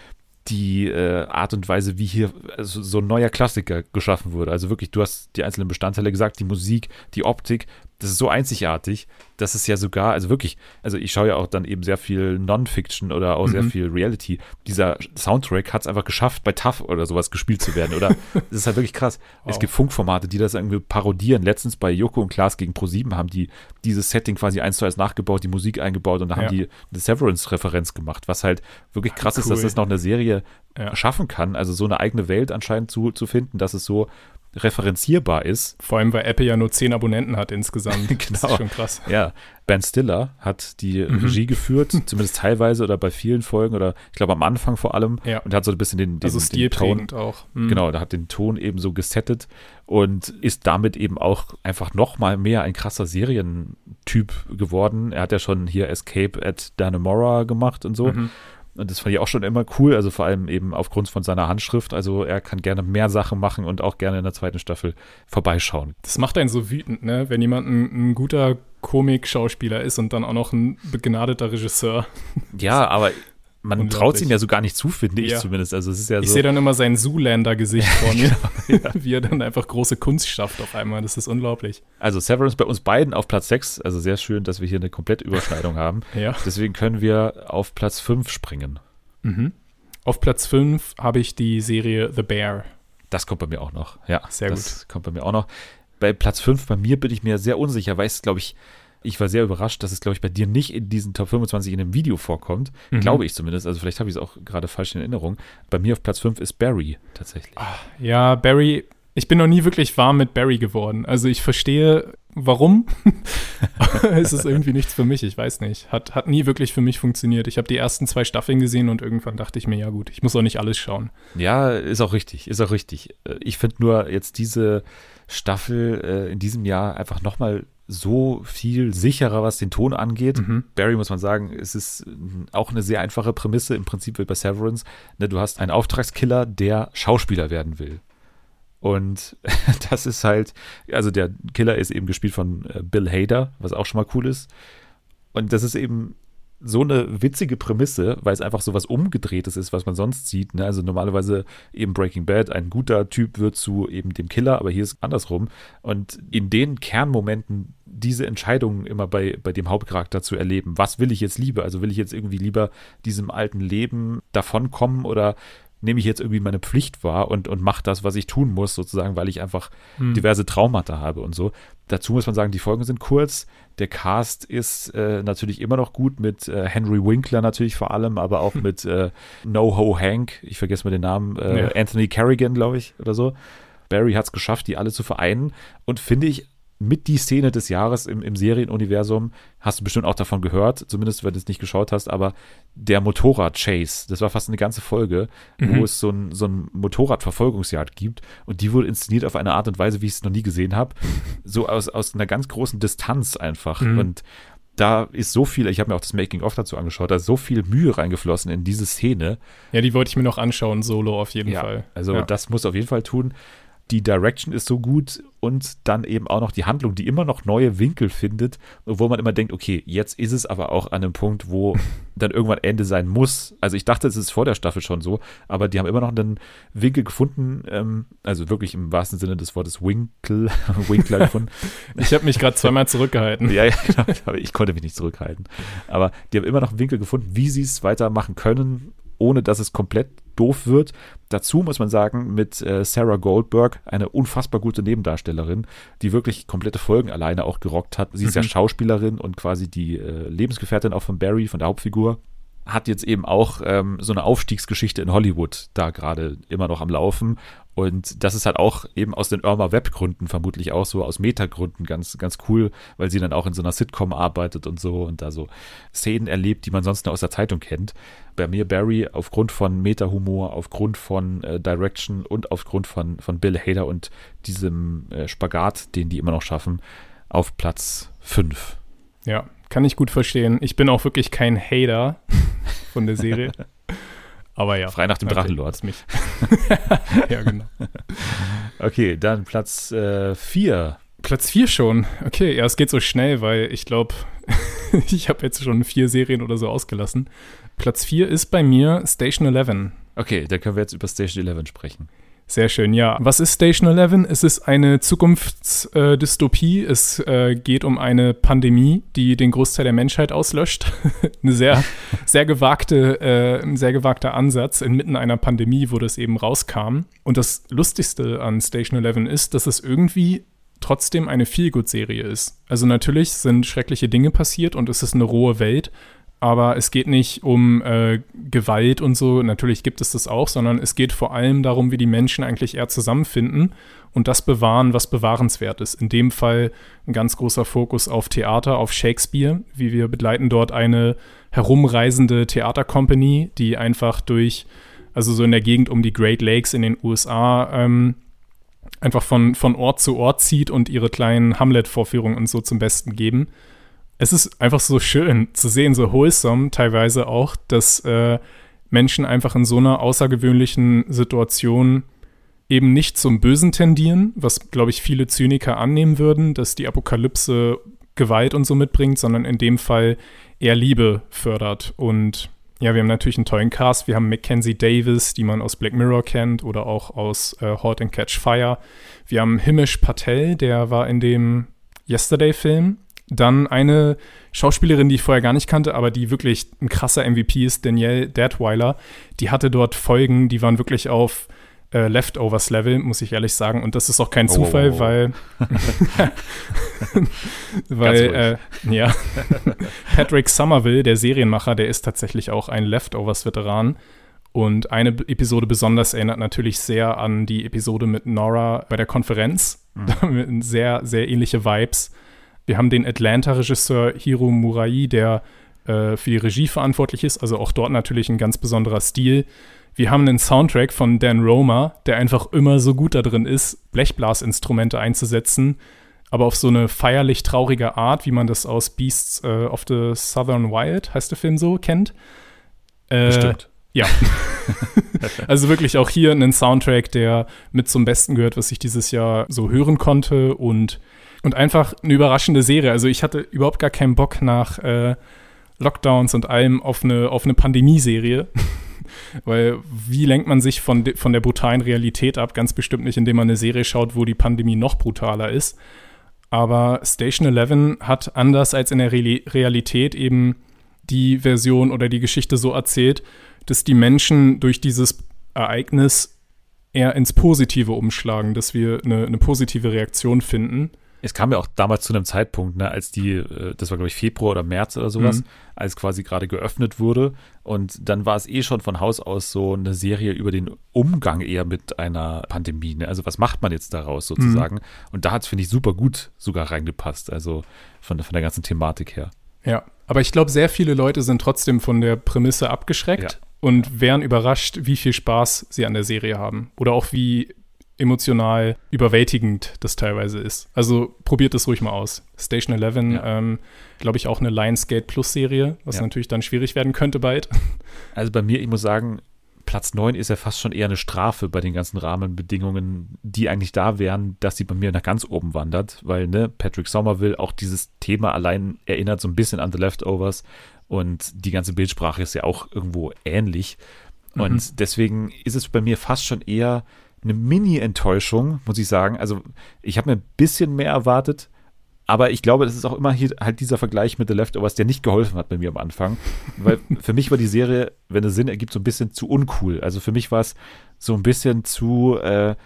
die äh, Art und Weise, wie hier also so ein neuer Klassiker geschaffen wurde. Also wirklich, du hast die einzelnen Bestandteile gesagt, die Musik, die Optik, das ist so einzigartig, dass es ja sogar, also wirklich, also ich schaue ja auch dann eben sehr viel Non-Fiction oder auch mhm. sehr viel Reality. Dieser Soundtrack hat es einfach geschafft, bei TAF oder sowas gespielt zu werden. Oder das ist halt wirklich krass. Wow. Es gibt Funkformate, die das irgendwie parodieren. Letztens bei Joko und Klaas gegen Pro7 haben die dieses Setting quasi eins zu eins nachgebaut, die Musik eingebaut und da ja. haben die eine Severance-Referenz gemacht, was halt wirklich krass cool. ist, dass das noch eine Serie ja. schaffen kann. Also so eine eigene Welt anscheinend zu, zu finden, dass es so referenzierbar ist. Vor allem, weil Apple ja nur zehn Abonnenten hat insgesamt. genau. Das ist schon krass. Ja, Ben Stiller hat die mhm. Regie geführt, zumindest teilweise oder bei vielen Folgen oder ich glaube am Anfang vor allem. Ja. Und hat so ein bisschen den, den, also den Ton auch. Mhm. Genau, da hat den Ton eben so gesettet und ist damit eben auch einfach noch mal mehr ein krasser Serientyp geworden. Er hat ja schon hier Escape at Dannemora gemacht und so. Mhm. Und das fand ich auch schon immer cool, also vor allem eben aufgrund von seiner Handschrift. Also er kann gerne mehr Sachen machen und auch gerne in der zweiten Staffel vorbeischauen. Das macht einen so wütend, ne? Wenn jemand ein, ein guter Komik-Schauspieler ist und dann auch noch ein begnadeter Regisseur. Ja, aber man traut es ihm ja so gar nicht zu, finde ich ja. zumindest. Also es ist ja ich so sehe dann immer sein Zoolander-Gesicht vor mir, ja. wie er dann einfach große Kunst schafft auf einmal. Das ist unglaublich. Also Severance bei uns beiden auf Platz 6. Also sehr schön, dass wir hier eine komplette Überschneidung haben. Ja. Deswegen können wir auf Platz 5 springen. Mhm. Auf Platz 5 habe ich die Serie The Bear. Das kommt bei mir auch noch. Ja, sehr das gut. Das kommt bei mir auch noch. Bei Platz 5 bei mir bin ich mir sehr unsicher, weil es, glaube ich, ich war sehr überrascht, dass es, glaube ich, bei dir nicht in diesen Top 25 in dem Video vorkommt. Mhm. Glaube ich zumindest. Also vielleicht habe ich es auch gerade falsch in Erinnerung. Bei mir auf Platz 5 ist Barry tatsächlich. Ach, ja, Barry. Ich bin noch nie wirklich warm mit Barry geworden. Also ich verstehe, warum. es ist irgendwie nichts für mich, ich weiß nicht. Hat, hat nie wirklich für mich funktioniert. Ich habe die ersten zwei Staffeln gesehen und irgendwann dachte ich mir, ja gut, ich muss auch nicht alles schauen. Ja, ist auch richtig, ist auch richtig. Ich finde nur jetzt diese Staffel äh, in diesem Jahr einfach nochmal so viel sicherer, was den Ton angeht. Mhm. Barry, muss man sagen, es ist auch eine sehr einfache Prämisse, im Prinzip wie bei Severance. Ne, du hast einen Auftragskiller, der Schauspieler werden will. Und das ist halt, also der Killer ist eben gespielt von äh, Bill Hader, was auch schon mal cool ist. Und das ist eben so eine witzige Prämisse, weil es einfach so was Umgedrehtes ist, was man sonst sieht. Ne? Also normalerweise eben Breaking Bad, ein guter Typ wird zu eben dem Killer, aber hier ist andersrum. Und in den Kernmomenten diese Entscheidungen immer bei, bei dem Hauptcharakter zu erleben. Was will ich jetzt lieber? Also will ich jetzt irgendwie lieber diesem alten Leben davonkommen oder nehme ich jetzt irgendwie meine Pflicht wahr und, und mache das, was ich tun muss, sozusagen, weil ich einfach hm. diverse Traumata habe und so. Dazu muss man sagen, die Folgen sind kurz. Der Cast ist äh, natürlich immer noch gut mit äh, Henry Winkler natürlich vor allem, aber auch mit äh, No-Ho Hank, ich vergesse mal den Namen, äh, ja. Anthony Kerrigan, glaube ich, oder so. Barry hat es geschafft, die alle zu vereinen und finde ich mit die Szene des Jahres im, im Serienuniversum. Hast du bestimmt auch davon gehört, zumindest wenn du es nicht geschaut hast, aber der Motorrad-Chase, das war fast eine ganze Folge, mhm. wo es so ein, so ein Motorradverfolgungsjagd gibt und die wurde inszeniert auf eine Art und Weise, wie ich es noch nie gesehen habe. So aus, aus einer ganz großen Distanz einfach. Mhm. Und da ist so viel, ich habe mir auch das Making-of dazu angeschaut, da ist so viel Mühe reingeflossen in diese Szene. Ja, die wollte ich mir noch anschauen, solo auf jeden ja, Fall. Also ja. das muss auf jeden Fall tun die Direction ist so gut und dann eben auch noch die Handlung, die immer noch neue Winkel findet, wo man immer denkt, okay, jetzt ist es aber auch an einem Punkt, wo dann irgendwann Ende sein muss. Also ich dachte, es ist vor der Staffel schon so, aber die haben immer noch einen Winkel gefunden, ähm, also wirklich im wahrsten Sinne des Wortes Winkel, Winkler gefunden. ich habe mich gerade zweimal zurückgehalten. ja, ja, genau, aber ich konnte mich nicht zurückhalten. Aber die haben immer noch einen Winkel gefunden, wie sie es weitermachen können ohne dass es komplett doof wird. Dazu muss man sagen, mit äh, Sarah Goldberg, eine unfassbar gute Nebendarstellerin, die wirklich komplette Folgen alleine auch gerockt hat. Sie ist mhm. ja Schauspielerin und quasi die äh, Lebensgefährtin auch von Barry, von der Hauptfigur hat jetzt eben auch ähm, so eine Aufstiegsgeschichte in Hollywood da gerade immer noch am Laufen. Und das ist halt auch eben aus den Irma Web-Gründen vermutlich auch so, aus Meta-Gründen ganz, ganz cool, weil sie dann auch in so einer Sitcom arbeitet und so und da so Szenen erlebt, die man sonst nur aus der Zeitung kennt. Bei mir Barry aufgrund von Meta-Humor, aufgrund von äh, Direction und aufgrund von, von Bill Hader und diesem äh, Spagat, den die immer noch schaffen, auf Platz 5. Ja, kann ich gut verstehen. Ich bin auch wirklich kein Hater von der Serie. Aber ja. Frei nach dem okay, Drachenlord. Mich. ja, genau. Okay, dann Platz 4. Äh, Platz 4 schon. Okay, ja, es geht so schnell, weil ich glaube, ich habe jetzt schon vier Serien oder so ausgelassen. Platz 4 ist bei mir Station 11. Okay, dann können wir jetzt über Station 11 sprechen. Sehr schön, ja. Was ist Station 11? Es ist eine Zukunftsdystopie. es äh, geht um eine Pandemie, die den Großteil der Menschheit auslöscht. eine sehr, sehr gewagte, äh, ein sehr gewagter Ansatz inmitten einer Pandemie, wo das eben rauskam. Und das Lustigste an Station 11 ist, dass es irgendwie trotzdem eine Feelgood-Serie ist. Also natürlich sind schreckliche Dinge passiert und es ist eine rohe Welt, aber es geht nicht um äh, Gewalt und so, natürlich gibt es das auch, sondern es geht vor allem darum, wie die Menschen eigentlich eher zusammenfinden und das bewahren, was bewahrenswert ist. In dem Fall ein ganz großer Fokus auf Theater, auf Shakespeare, wie wir begleiten dort eine herumreisende Theatercompany, die einfach durch, also so in der Gegend um die Great Lakes in den USA, ähm, einfach von, von Ort zu Ort zieht und ihre kleinen Hamlet-Vorführungen und so zum Besten geben es ist einfach so schön zu sehen, so wholesome teilweise auch, dass äh, Menschen einfach in so einer außergewöhnlichen Situation eben nicht zum Bösen tendieren, was, glaube ich, viele Zyniker annehmen würden, dass die Apokalypse Gewalt und so mitbringt, sondern in dem Fall eher Liebe fördert und Ja, wir haben natürlich einen tollen Cast. Wir haben Mackenzie Davis, die man aus Black Mirror kennt oder auch aus äh, Halt and Catch Fire. Wir haben Himish Patel, der war in dem Yesterday-Film. Dann eine Schauspielerin, die ich vorher gar nicht kannte, aber die wirklich ein krasser MVP ist, Danielle Deadweiler. Die hatte dort Folgen, die waren wirklich auf äh, Leftovers-Level, muss ich ehrlich sagen. Und das ist auch kein oh, Zufall, oh, oh. weil, weil äh, ja, Patrick Somerville, der Serienmacher, der ist tatsächlich auch ein Leftovers-Veteran. Und eine Episode besonders erinnert natürlich sehr an die Episode mit Nora bei der Konferenz. Mhm. sehr, sehr ähnliche Vibes. Wir haben den Atlanta-Regisseur Hiro Murai, der äh, für die Regie verantwortlich ist, also auch dort natürlich ein ganz besonderer Stil. Wir haben einen Soundtrack von Dan Roma, der einfach immer so gut da drin ist, Blechblasinstrumente einzusetzen, aber auf so eine feierlich traurige Art, wie man das aus Beasts äh, of the Southern Wild, heißt der Film so, kennt. Äh, Bestimmt. Ja. also wirklich auch hier einen Soundtrack, der mit zum Besten gehört, was ich dieses Jahr so hören konnte und, und einfach eine überraschende Serie. Also ich hatte überhaupt gar keinen Bock nach äh, Lockdowns und allem auf eine, auf eine Pandemieserie. Weil wie lenkt man sich von, von der brutalen Realität ab? Ganz bestimmt nicht, indem man eine Serie schaut, wo die Pandemie noch brutaler ist. Aber Station 11 hat anders als in der Re Realität eben die Version oder die Geschichte so erzählt, dass die Menschen durch dieses Ereignis eher ins Positive umschlagen, dass wir eine, eine positive Reaktion finden es kam ja auch damals zu einem Zeitpunkt, ne, als die, äh, das war glaube ich Februar oder März oder sowas, mhm. als quasi gerade geöffnet wurde. Und dann war es eh schon von Haus aus so eine Serie über den Umgang eher mit einer Pandemie. Ne? Also was macht man jetzt daraus sozusagen? Mhm. Und da hat es, finde ich, super gut sogar reingepasst. Also von, von der ganzen Thematik her. Ja, aber ich glaube, sehr viele Leute sind trotzdem von der Prämisse abgeschreckt. Ja. Und wären überrascht, wie viel Spaß sie an der Serie haben. Oder auch wie emotional überwältigend das teilweise ist. Also probiert es ruhig mal aus. Station 11, ja. ähm, glaube ich, auch eine Lionsgate Plus Serie, was ja. natürlich dann schwierig werden könnte bald. Also bei mir, ich muss sagen, Platz 9 ist ja fast schon eher eine Strafe bei den ganzen Rahmenbedingungen, die eigentlich da wären, dass sie bei mir nach ganz oben wandert, weil ne, Patrick Somerville auch dieses Thema allein erinnert so ein bisschen an The Leftovers und die ganze Bildsprache ist ja auch irgendwo ähnlich. Und mhm. deswegen ist es bei mir fast schon eher eine Mini-Enttäuschung, muss ich sagen. Also ich habe mir ein bisschen mehr erwartet, aber ich glaube, das ist auch immer hier halt dieser Vergleich mit The Leftovers, der nicht geholfen hat bei mir am Anfang. Weil für mich war die Serie, wenn es Sinn ergibt, so ein bisschen zu uncool. Also für mich war es so ein bisschen zu, äh,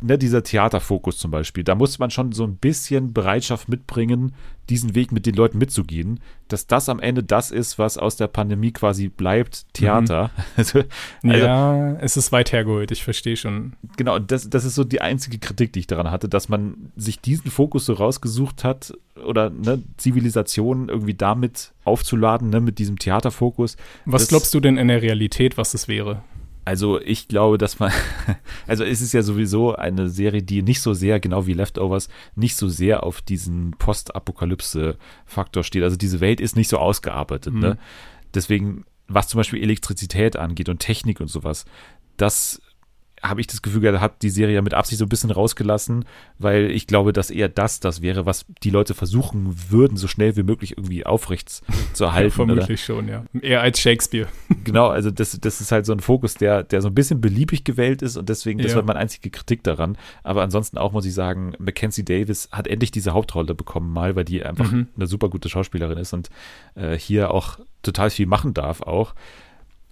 ne, dieser Theaterfokus zum Beispiel, da muss man schon so ein bisschen Bereitschaft mitbringen, diesen Weg mit den Leuten mitzugehen, dass das am Ende das ist, was aus der Pandemie quasi bleibt, Theater. Mhm. also, ja, es ist weit hergeholt, ich verstehe schon. Genau, das, das ist so die einzige Kritik, die ich daran hatte, dass man sich diesen Fokus so rausgesucht hat oder ne, Zivilisation irgendwie damit aufzuladen, ne, mit diesem Theaterfokus. Was das, glaubst du denn in der Realität, was es wäre? Also ich glaube, dass man, also es ist ja sowieso eine Serie, die nicht so sehr, genau wie Leftovers, nicht so sehr auf diesen Postapokalypse-Faktor steht. Also diese Welt ist nicht so ausgearbeitet. Ne? Mhm. Ne? Deswegen, was zum Beispiel Elektrizität angeht und Technik und sowas, das habe ich das Gefühl, er hat die Serie mit Absicht so ein bisschen rausgelassen, weil ich glaube, dass eher das das wäre, was die Leute versuchen würden, so schnell wie möglich irgendwie aufrecht zu erhalten. Ja, vermutlich oder? schon, ja. Eher als Shakespeare. Genau, also das, das ist halt so ein Fokus, der, der so ein bisschen beliebig gewählt ist und deswegen, das ja. war meine einzige Kritik daran. Aber ansonsten auch muss ich sagen, Mackenzie Davis hat endlich diese Hauptrolle bekommen, mal, weil die einfach mhm. eine super gute Schauspielerin ist und äh, hier auch total viel machen darf auch.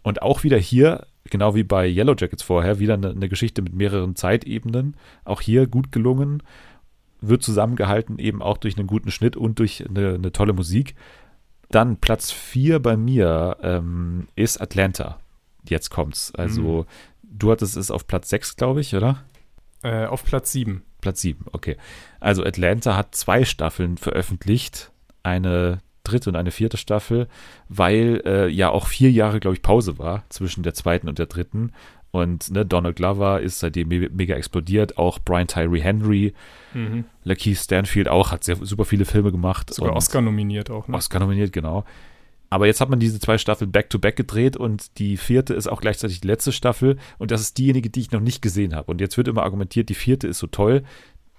Und auch wieder hier genau wie bei Yellow Jackets vorher, wieder eine, eine Geschichte mit mehreren Zeitebenen. Auch hier gut gelungen, wird zusammengehalten, eben auch durch einen guten Schnitt und durch eine, eine tolle Musik. Dann Platz 4 bei mir ähm, ist Atlanta. Jetzt kommt's. Also, mhm. du hattest es auf Platz 6, glaube ich, oder? Äh, auf Platz 7. Platz 7, okay. Also, Atlanta hat zwei Staffeln veröffentlicht. Eine dritte und eine vierte Staffel, weil äh, ja auch vier Jahre, glaube ich, Pause war zwischen der zweiten und der dritten. Und ne, Donald Glover ist seitdem me mega explodiert. Auch Brian Tyree Henry, mhm. Lakeith Stanfield auch, hat sehr, super viele Filme gemacht. Sogar Oscar nominiert auch. Ne? Oscar nominiert, genau. Aber jetzt hat man diese zwei Staffeln back-to-back -back gedreht und die vierte ist auch gleichzeitig die letzte Staffel und das ist diejenige, die ich noch nicht gesehen habe. Und jetzt wird immer argumentiert, die vierte ist so toll,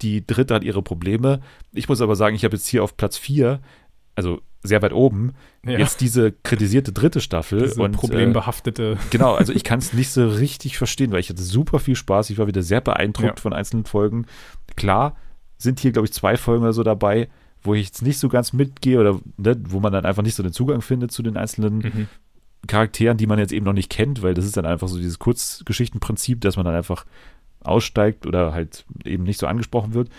die dritte hat ihre Probleme. Ich muss aber sagen, ich habe jetzt hier auf Platz vier, also sehr weit oben. Ja. Jetzt diese kritisierte dritte Staffel diese und problembehaftete. Äh, genau, also ich kann es nicht so richtig verstehen, weil ich hatte super viel Spaß. Ich war wieder sehr beeindruckt ja. von einzelnen Folgen. Klar sind hier, glaube ich, zwei Folgen oder so dabei, wo ich jetzt nicht so ganz mitgehe oder ne, wo man dann einfach nicht so den Zugang findet zu den einzelnen mhm. Charakteren, die man jetzt eben noch nicht kennt, weil das ist dann einfach so dieses Kurzgeschichtenprinzip, dass man dann einfach aussteigt oder halt eben nicht so angesprochen wird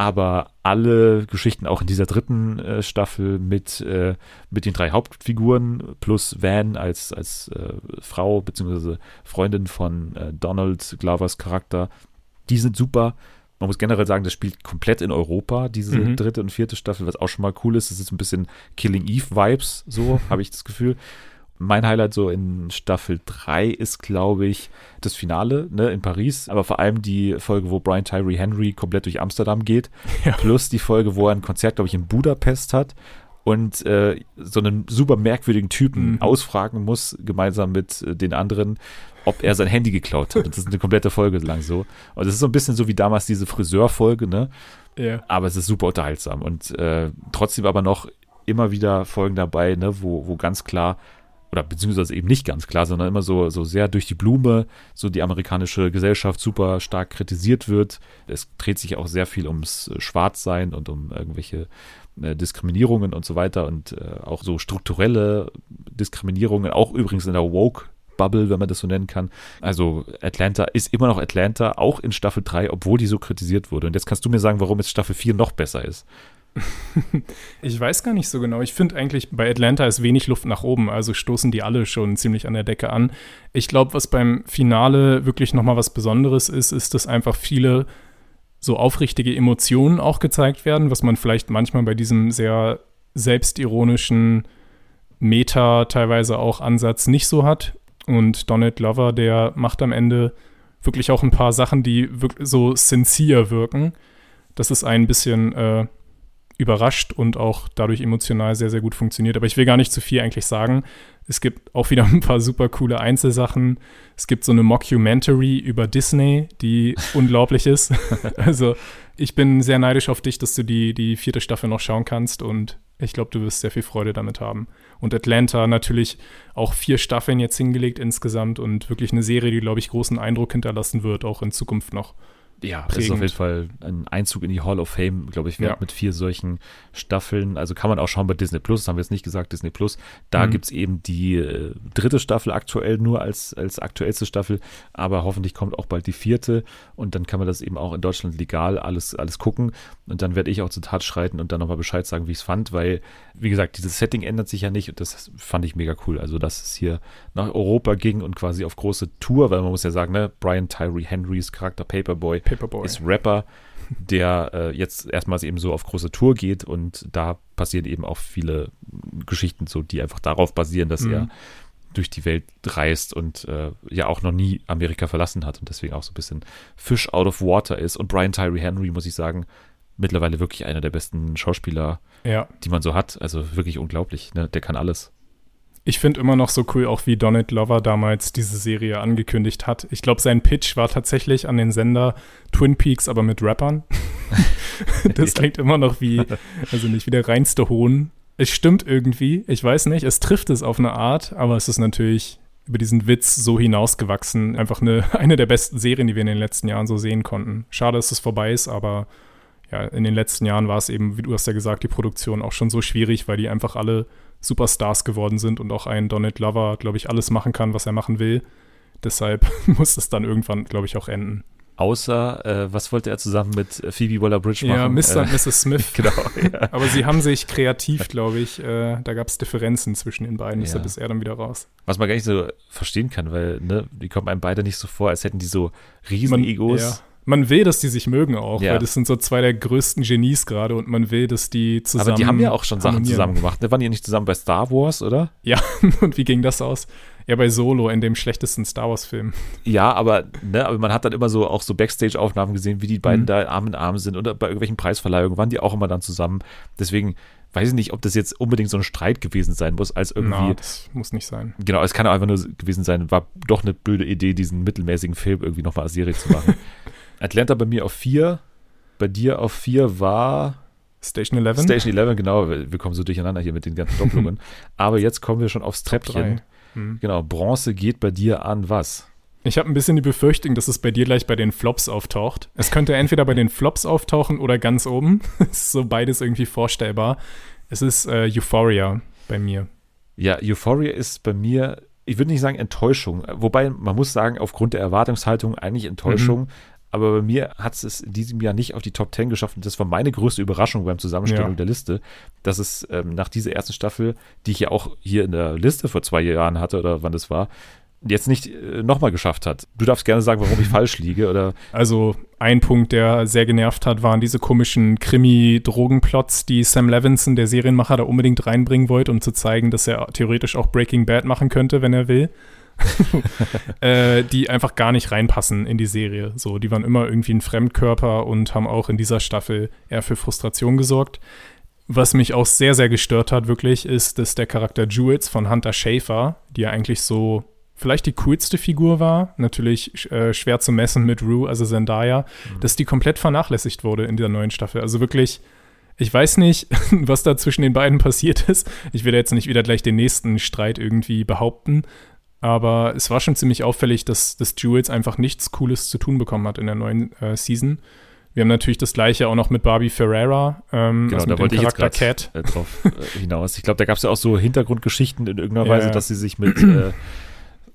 aber alle Geschichten auch in dieser dritten äh, Staffel mit, äh, mit den drei Hauptfiguren plus Van als, als äh, Frau bzw. Freundin von äh, Donald Glovers Charakter, die sind super. Man muss generell sagen, das spielt komplett in Europa, diese mhm. dritte und vierte Staffel, was auch schon mal cool ist. Das ist ein bisschen Killing Eve-Vibes, so habe ich das Gefühl mein Highlight so in Staffel 3 ist, glaube ich, das Finale ne, in Paris, aber vor allem die Folge, wo Brian Tyree Henry komplett durch Amsterdam geht, ja. plus die Folge, wo er ein Konzert, glaube ich, in Budapest hat und äh, so einen super merkwürdigen Typen mhm. ausfragen muss, gemeinsam mit äh, den anderen, ob er sein Handy geklaut hat. Das ist eine komplette Folge lang so. Und es ist so ein bisschen so wie damals diese Friseurfolge, ne? Ja. Aber es ist super unterhaltsam und äh, trotzdem aber noch immer wieder Folgen dabei, ne, wo, wo ganz klar oder beziehungsweise eben nicht ganz klar, sondern immer so, so sehr durch die Blume, so die amerikanische Gesellschaft super stark kritisiert wird. Es dreht sich auch sehr viel ums Schwarzsein und um irgendwelche äh, Diskriminierungen und so weiter und äh, auch so strukturelle Diskriminierungen, auch übrigens in der Woke Bubble, wenn man das so nennen kann. Also Atlanta ist immer noch Atlanta, auch in Staffel 3, obwohl die so kritisiert wurde. Und jetzt kannst du mir sagen, warum jetzt Staffel 4 noch besser ist. ich weiß gar nicht so genau. Ich finde eigentlich, bei Atlanta ist wenig Luft nach oben, also stoßen die alle schon ziemlich an der Decke an. Ich glaube, was beim Finale wirklich nochmal was Besonderes ist, ist, dass einfach viele so aufrichtige Emotionen auch gezeigt werden, was man vielleicht manchmal bei diesem sehr selbstironischen Meta teilweise auch Ansatz nicht so hat. Und Donald Lover, der macht am Ende wirklich auch ein paar Sachen, die so sincere wirken. Das ist ein bisschen äh, überrascht und auch dadurch emotional sehr, sehr gut funktioniert. Aber ich will gar nicht zu viel eigentlich sagen. Es gibt auch wieder ein paar super coole Einzelsachen. Es gibt so eine Mockumentary über Disney, die unglaublich ist. Also ich bin sehr neidisch auf dich, dass du die, die vierte Staffel noch schauen kannst und ich glaube, du wirst sehr viel Freude damit haben. Und Atlanta natürlich auch vier Staffeln jetzt hingelegt insgesamt und wirklich eine Serie, die, glaube ich, großen Eindruck hinterlassen wird, auch in Zukunft noch ja, prägend. das ist auf jeden Fall ein Einzug in die Hall of Fame, glaube ich, ja. mit vier solchen Staffeln. Also kann man auch schauen bei Disney Plus, das haben wir jetzt nicht gesagt, Disney Plus. Da mhm. gibt es eben die äh, dritte Staffel aktuell nur als, als aktuellste Staffel, aber hoffentlich kommt auch bald die vierte und dann kann man das eben auch in Deutschland legal alles, alles gucken. Und dann werde ich auch zur Tat schreiten und dann nochmal Bescheid sagen, wie ich es fand, weil, wie gesagt, dieses Setting ändert sich ja nicht und das fand ich mega cool. Also, dass es hier nach Europa ging und quasi auf große Tour, weil man muss ja sagen, ne, Brian Tyree Henrys Charakter Paperboy Paperboy. ist Rapper, der äh, jetzt erstmals eben so auf große Tour geht und da passieren eben auch viele Geschichten so, die einfach darauf basieren, dass mhm. er durch die Welt reist und äh, ja auch noch nie Amerika verlassen hat und deswegen auch so ein bisschen Fish out of water ist. Und Brian Tyree Henry, muss ich sagen, mittlerweile wirklich einer der besten Schauspieler, ja. die man so hat. Also wirklich unglaublich. Ne? Der kann alles. Ich finde immer noch so cool, auch wie Donald Lover damals diese Serie angekündigt hat. Ich glaube, sein Pitch war tatsächlich an den Sender Twin Peaks, aber mit Rappern. das klingt immer noch wie, also nicht wie der reinste Hohn. Es stimmt irgendwie, ich weiß nicht, es trifft es auf eine Art, aber es ist natürlich über diesen Witz so hinausgewachsen. Einfach eine, eine der besten Serien, die wir in den letzten Jahren so sehen konnten. Schade, dass es vorbei ist, aber ja, in den letzten Jahren war es eben, wie du hast ja gesagt, die Produktion auch schon so schwierig, weil die einfach alle Superstars geworden sind und auch ein Donald Lover, glaube ich, alles machen kann, was er machen will. Deshalb muss es dann irgendwann, glaube ich, auch enden. Außer, äh, was wollte er zusammen mit äh, Phoebe Waller-Bridge machen? Ja, Mr. und äh, Mrs. Smith. genau. Ja. Aber sie haben sich kreativ, glaube ich, äh, da gab es Differenzen zwischen den beiden, deshalb ja. ist er dann wieder raus. Was man gar nicht so verstehen kann, weil, ne, die kommen einem beide nicht so vor, als hätten die so riesen Egos. Ja man will, dass die sich mögen auch, ja. weil das sind so zwei der größten Genies gerade und man will, dass die zusammen. Aber die haben ja auch schon Sachen zusammen gemacht. Ne? Waren die nicht zusammen bei Star Wars, oder? Ja, und wie ging das aus? Ja, bei Solo, in dem schlechtesten Star Wars-Film. Ja, aber, ne, aber man hat dann immer so auch so Backstage-Aufnahmen gesehen, wie die beiden mhm. da Arm in Arm sind oder bei irgendwelchen Preisverleihungen waren die auch immer dann zusammen. Deswegen weiß ich nicht, ob das jetzt unbedingt so ein Streit gewesen sein muss, als irgendwie. Na, das muss nicht sein. Genau, es kann auch einfach nur gewesen sein, war doch eine blöde Idee, diesen mittelmäßigen Film irgendwie nochmal als Serie zu machen. Atlanta bei mir auf vier, bei dir auf vier war Station 11. Station 11, genau. Wir kommen so durcheinander hier mit den ganzen Doppelungen. Aber jetzt kommen wir schon aufs Treppchen. Hm. Genau, Bronze geht bei dir an was? Ich habe ein bisschen die Befürchtung, dass es bei dir gleich bei den Flops auftaucht. Es könnte entweder bei den Flops auftauchen oder ganz oben. ist so beides irgendwie vorstellbar. Es ist äh, Euphoria bei mir. Ja, Euphoria ist bei mir, ich würde nicht sagen Enttäuschung, wobei man muss sagen, aufgrund der Erwartungshaltung eigentlich Enttäuschung. Mhm. Aber bei mir hat es in diesem Jahr nicht auf die Top 10 geschafft. Und das war meine größte Überraschung beim Zusammenstellung ja. der Liste, dass es ähm, nach dieser ersten Staffel, die ich ja auch hier in der Liste vor zwei Jahren hatte oder wann das war, jetzt nicht äh, nochmal geschafft hat. Du darfst gerne sagen, warum ich falsch liege oder. Also ein Punkt, der sehr genervt hat, waren diese komischen Krimi-Drogenplots, die Sam Levinson, der Serienmacher, da unbedingt reinbringen wollte, um zu zeigen, dass er theoretisch auch Breaking Bad machen könnte, wenn er will. äh, die einfach gar nicht reinpassen in die Serie. So, die waren immer irgendwie ein Fremdkörper und haben auch in dieser Staffel eher für Frustration gesorgt. Was mich auch sehr, sehr gestört hat, wirklich, ist, dass der Charakter Jules von Hunter Schafer, die ja eigentlich so vielleicht die coolste Figur war, natürlich äh, schwer zu messen mit Rue, also Zendaya, mhm. dass die komplett vernachlässigt wurde in der neuen Staffel. Also wirklich, ich weiß nicht, was da zwischen den beiden passiert ist. Ich werde jetzt nicht wieder gleich den nächsten Streit irgendwie behaupten, aber es war schon ziemlich auffällig, dass, dass Jules einfach nichts Cooles zu tun bekommen hat in der neuen äh, Season. Wir haben natürlich das gleiche auch noch mit Barbie Ferreira. Ähm, genau, also da wollte ich jetzt Cat. Äh, drauf äh, hinaus. Ich glaube, da gab es ja auch so Hintergrundgeschichten in irgendeiner ja, Weise, dass sie sich mit äh,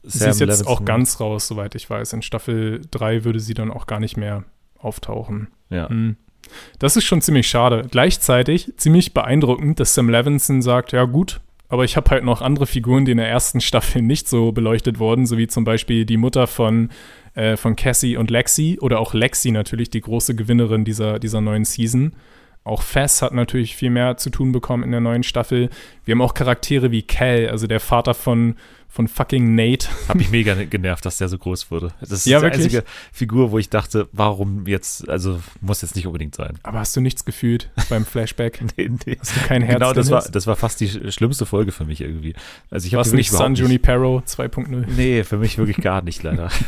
Sie ist jetzt Levinson. auch ganz raus, soweit ich weiß. In Staffel 3 würde sie dann auch gar nicht mehr auftauchen. Ja. Mhm. Das ist schon ziemlich schade. Gleichzeitig ziemlich beeindruckend, dass Sam Levinson sagt, ja gut, aber ich habe halt noch andere Figuren, die in der ersten Staffel nicht so beleuchtet wurden, so wie zum Beispiel die Mutter von, äh, von Cassie und Lexi oder auch Lexi natürlich, die große Gewinnerin dieser, dieser neuen Season. Auch Fess hat natürlich viel mehr zu tun bekommen in der neuen Staffel. Wir haben auch Charaktere wie Cal, also der Vater von, von fucking Nate. Hab mich mega genervt, dass der so groß wurde. Das ist ja, die wirklich? einzige Figur, wo ich dachte, warum jetzt, also muss jetzt nicht unbedingt sein. Aber hast du nichts gefühlt beim Flashback? nee, nee. Hast du kein Herz Genau, das war, das war fast die schlimmste Folge für mich irgendwie. Also ich habe nicht San Junipero 2.0? Nee, für mich wirklich gar nicht, leider.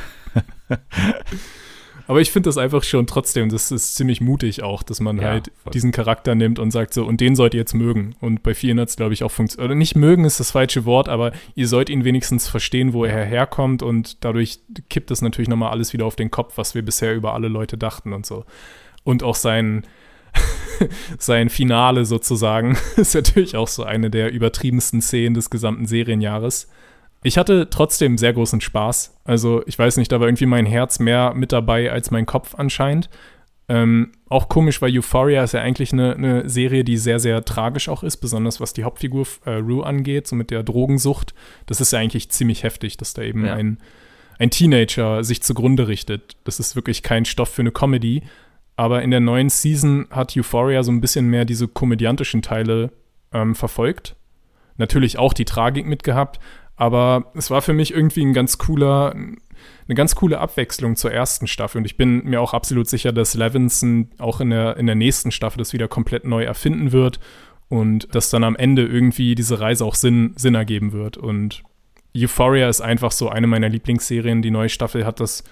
Aber ich finde das einfach schon trotzdem, das ist ziemlich mutig auch, dass man ja, halt voll. diesen Charakter nimmt und sagt so, und den sollt ihr jetzt mögen. Und bei vielen hat es, glaube ich, auch funktioniert. Oder nicht mögen ist das falsche Wort, aber ihr sollt ihn wenigstens verstehen, wo er herkommt und dadurch kippt das natürlich nochmal alles wieder auf den Kopf, was wir bisher über alle Leute dachten und so. Und auch sein, sein Finale sozusagen ist natürlich auch so eine der übertriebensten Szenen des gesamten Serienjahres. Ich hatte trotzdem sehr großen Spaß. Also, ich weiß nicht, da war irgendwie mein Herz mehr mit dabei als mein Kopf anscheinend. Ähm, auch komisch, weil Euphoria ist ja eigentlich eine, eine, Serie, die sehr, sehr tragisch auch ist, besonders was die Hauptfigur äh, Rue angeht, so mit der Drogensucht. Das ist ja eigentlich ziemlich heftig, dass da eben ja. ein, ein Teenager sich zugrunde richtet. Das ist wirklich kein Stoff für eine Comedy. Aber in der neuen Season hat Euphoria so ein bisschen mehr diese komödiantischen Teile ähm, verfolgt. Natürlich auch die Tragik mitgehabt, aber es war für mich irgendwie ein ganz cooler, eine ganz coole Abwechslung zur ersten Staffel. Und ich bin mir auch absolut sicher, dass Levinson auch in der, in der nächsten Staffel das wieder komplett neu erfinden wird und dass dann am Ende irgendwie diese Reise auch Sinn, Sinn ergeben wird. Und Euphoria ist einfach so eine meiner Lieblingsserien. Die neue Staffel hat das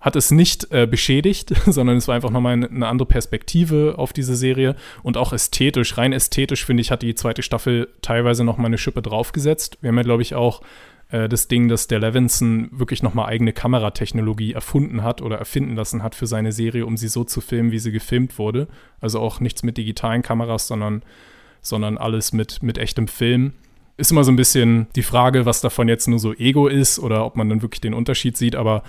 hat es nicht äh, beschädigt, sondern es war einfach nochmal eine, eine andere Perspektive auf diese Serie und auch ästhetisch, rein ästhetisch finde ich, hat die zweite Staffel teilweise nochmal eine Schippe draufgesetzt. Wir haben ja, glaube ich, auch äh, das Ding, dass der Levinson wirklich nochmal eigene Kameratechnologie erfunden hat oder erfinden lassen hat für seine Serie, um sie so zu filmen, wie sie gefilmt wurde. Also auch nichts mit digitalen Kameras, sondern, sondern alles mit, mit echtem Film ist immer so ein bisschen die Frage, was davon jetzt nur so Ego ist oder ob man dann wirklich den Unterschied sieht, aber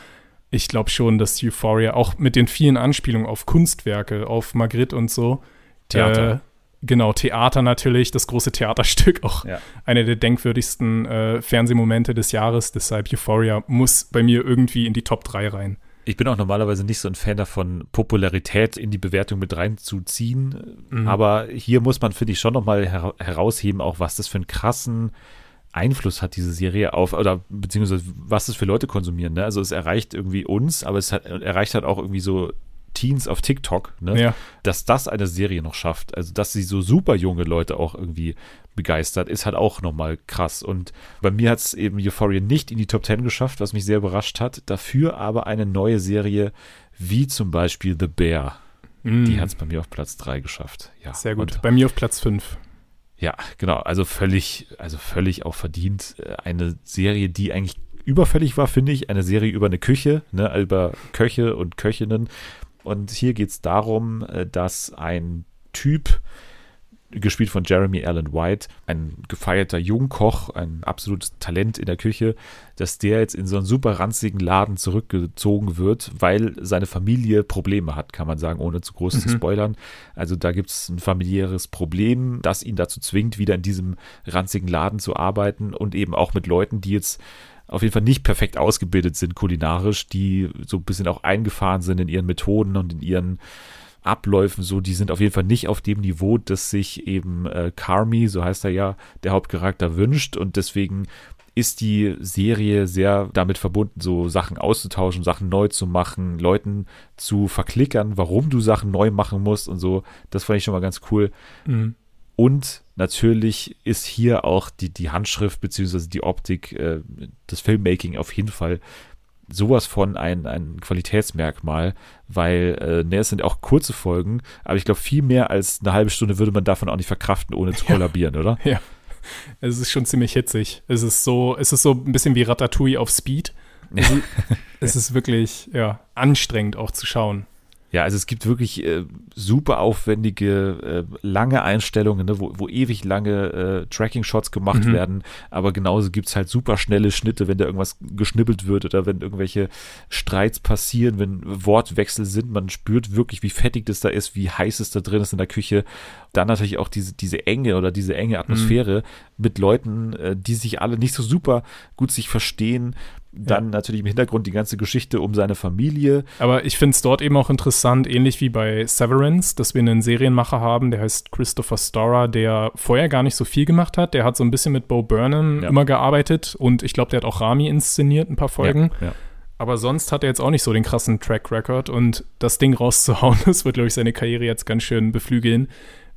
ich glaube schon, dass Euphoria auch mit den vielen Anspielungen auf Kunstwerke, auf Magritte und so. Theater. Äh, genau, Theater natürlich, das große Theaterstück, auch ja. einer der denkwürdigsten äh, Fernsehmomente des Jahres. Deshalb Euphoria muss bei mir irgendwie in die Top 3 rein. Ich bin auch normalerweise nicht so ein Fan davon, Popularität in die Bewertung mit reinzuziehen. Mhm. Aber hier muss man, finde ich, schon nochmal her herausheben, auch was das für einen krassen Einfluss hat diese Serie auf, oder beziehungsweise was es für Leute konsumieren. Ne? Also es erreicht irgendwie uns, aber es hat, erreicht halt auch irgendwie so Teens auf TikTok, ne? ja. dass das eine Serie noch schafft. Also dass sie so super junge Leute auch irgendwie begeistert, ist halt auch nochmal krass. Und bei mir hat es eben Euphoria nicht in die Top 10 geschafft, was mich sehr überrascht hat. Dafür aber eine neue Serie wie zum Beispiel The Bear. Mm. Die hat es bei mir auf Platz 3 geschafft. Ja, Sehr gut. Und, bei mir auf Platz 5. Ja, genau. Also völlig, also völlig auch verdient. Äh, eine Serie, die eigentlich überfällig war, finde ich. Eine Serie über eine Küche, ne, über Köche und Köchinnen. Und hier geht es darum, äh, dass ein Typ gespielt von Jeremy Allen White, ein gefeierter Jungkoch, ein absolutes Talent in der Küche, dass der jetzt in so einen super ranzigen Laden zurückgezogen wird, weil seine Familie Probleme hat, kann man sagen, ohne zu groß mhm. zu spoilern. Also da gibt es ein familiäres Problem, das ihn dazu zwingt, wieder in diesem ranzigen Laden zu arbeiten und eben auch mit Leuten, die jetzt auf jeden Fall nicht perfekt ausgebildet sind kulinarisch, die so ein bisschen auch eingefahren sind in ihren Methoden und in ihren Abläufen so, die sind auf jeden Fall nicht auf dem Niveau, das sich eben äh, Carmi, so heißt er ja, der Hauptcharakter wünscht und deswegen ist die Serie sehr damit verbunden, so Sachen auszutauschen, Sachen neu zu machen, Leuten zu verklickern, warum du Sachen neu machen musst und so. Das fand ich schon mal ganz cool. Mhm. Und natürlich ist hier auch die, die Handschrift beziehungsweise die Optik, äh, das Filmmaking auf jeden Fall sowas von ein, ein Qualitätsmerkmal, weil äh, ne, es sind auch kurze Folgen, aber ich glaube, viel mehr als eine halbe Stunde würde man davon auch nicht verkraften, ohne zu kollabieren, ja. oder? Ja. Es ist schon ziemlich hitzig. Es ist so, es ist so ein bisschen wie Ratatouille auf Speed. Es, es ist wirklich, ja, anstrengend auch zu schauen. Ja, also es gibt wirklich äh, super aufwendige, äh, lange Einstellungen, ne, wo, wo ewig lange äh, Tracking-Shots gemacht mhm. werden, aber genauso gibt's halt super schnelle Schnitte, wenn da irgendwas geschnippelt wird oder wenn irgendwelche Streits passieren, wenn Wortwechsel sind, man spürt wirklich, wie fettig das da ist, wie heiß es da drin ist in der Küche. Dann natürlich auch diese, diese enge oder diese enge Atmosphäre mhm. mit Leuten, äh, die sich alle nicht so super gut sich verstehen, dann ja. natürlich im Hintergrund die ganze Geschichte um seine Familie. Aber ich finde es dort eben auch interessant, ähnlich wie bei Severance, dass wir einen Serienmacher haben, der heißt Christopher Storer, der vorher gar nicht so viel gemacht hat. Der hat so ein bisschen mit Bo Burnham ja. immer gearbeitet und ich glaube, der hat auch Rami inszeniert, ein paar Folgen. Ja, Aber sonst hat er jetzt auch nicht so den krassen Track Record und das Ding rauszuhauen, das wird, glaube ich, seine Karriere jetzt ganz schön beflügeln.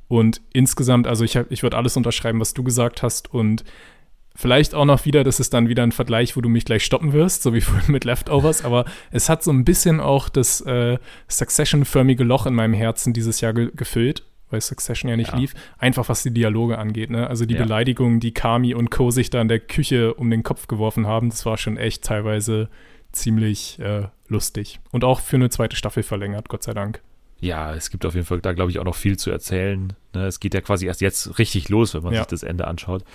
Und insgesamt, also ich, ich würde alles unterschreiben, was du gesagt hast und Vielleicht auch noch wieder, das ist dann wieder ein Vergleich, wo du mich gleich stoppen wirst, so wie vorhin mit Leftovers, aber es hat so ein bisschen auch das äh, Succession-förmige Loch in meinem Herzen dieses Jahr ge gefüllt, weil Succession ja nicht ja. lief. Einfach was die Dialoge angeht, ne? Also die ja. Beleidigungen, die Kami und Co. sich da in der Küche um den Kopf geworfen haben, das war schon echt teilweise ziemlich äh, lustig. Und auch für eine zweite Staffel verlängert, Gott sei Dank. Ja, es gibt auf jeden Fall da, glaube ich, auch noch viel zu erzählen. Ne? Es geht ja quasi erst jetzt richtig los, wenn man ja. sich das Ende anschaut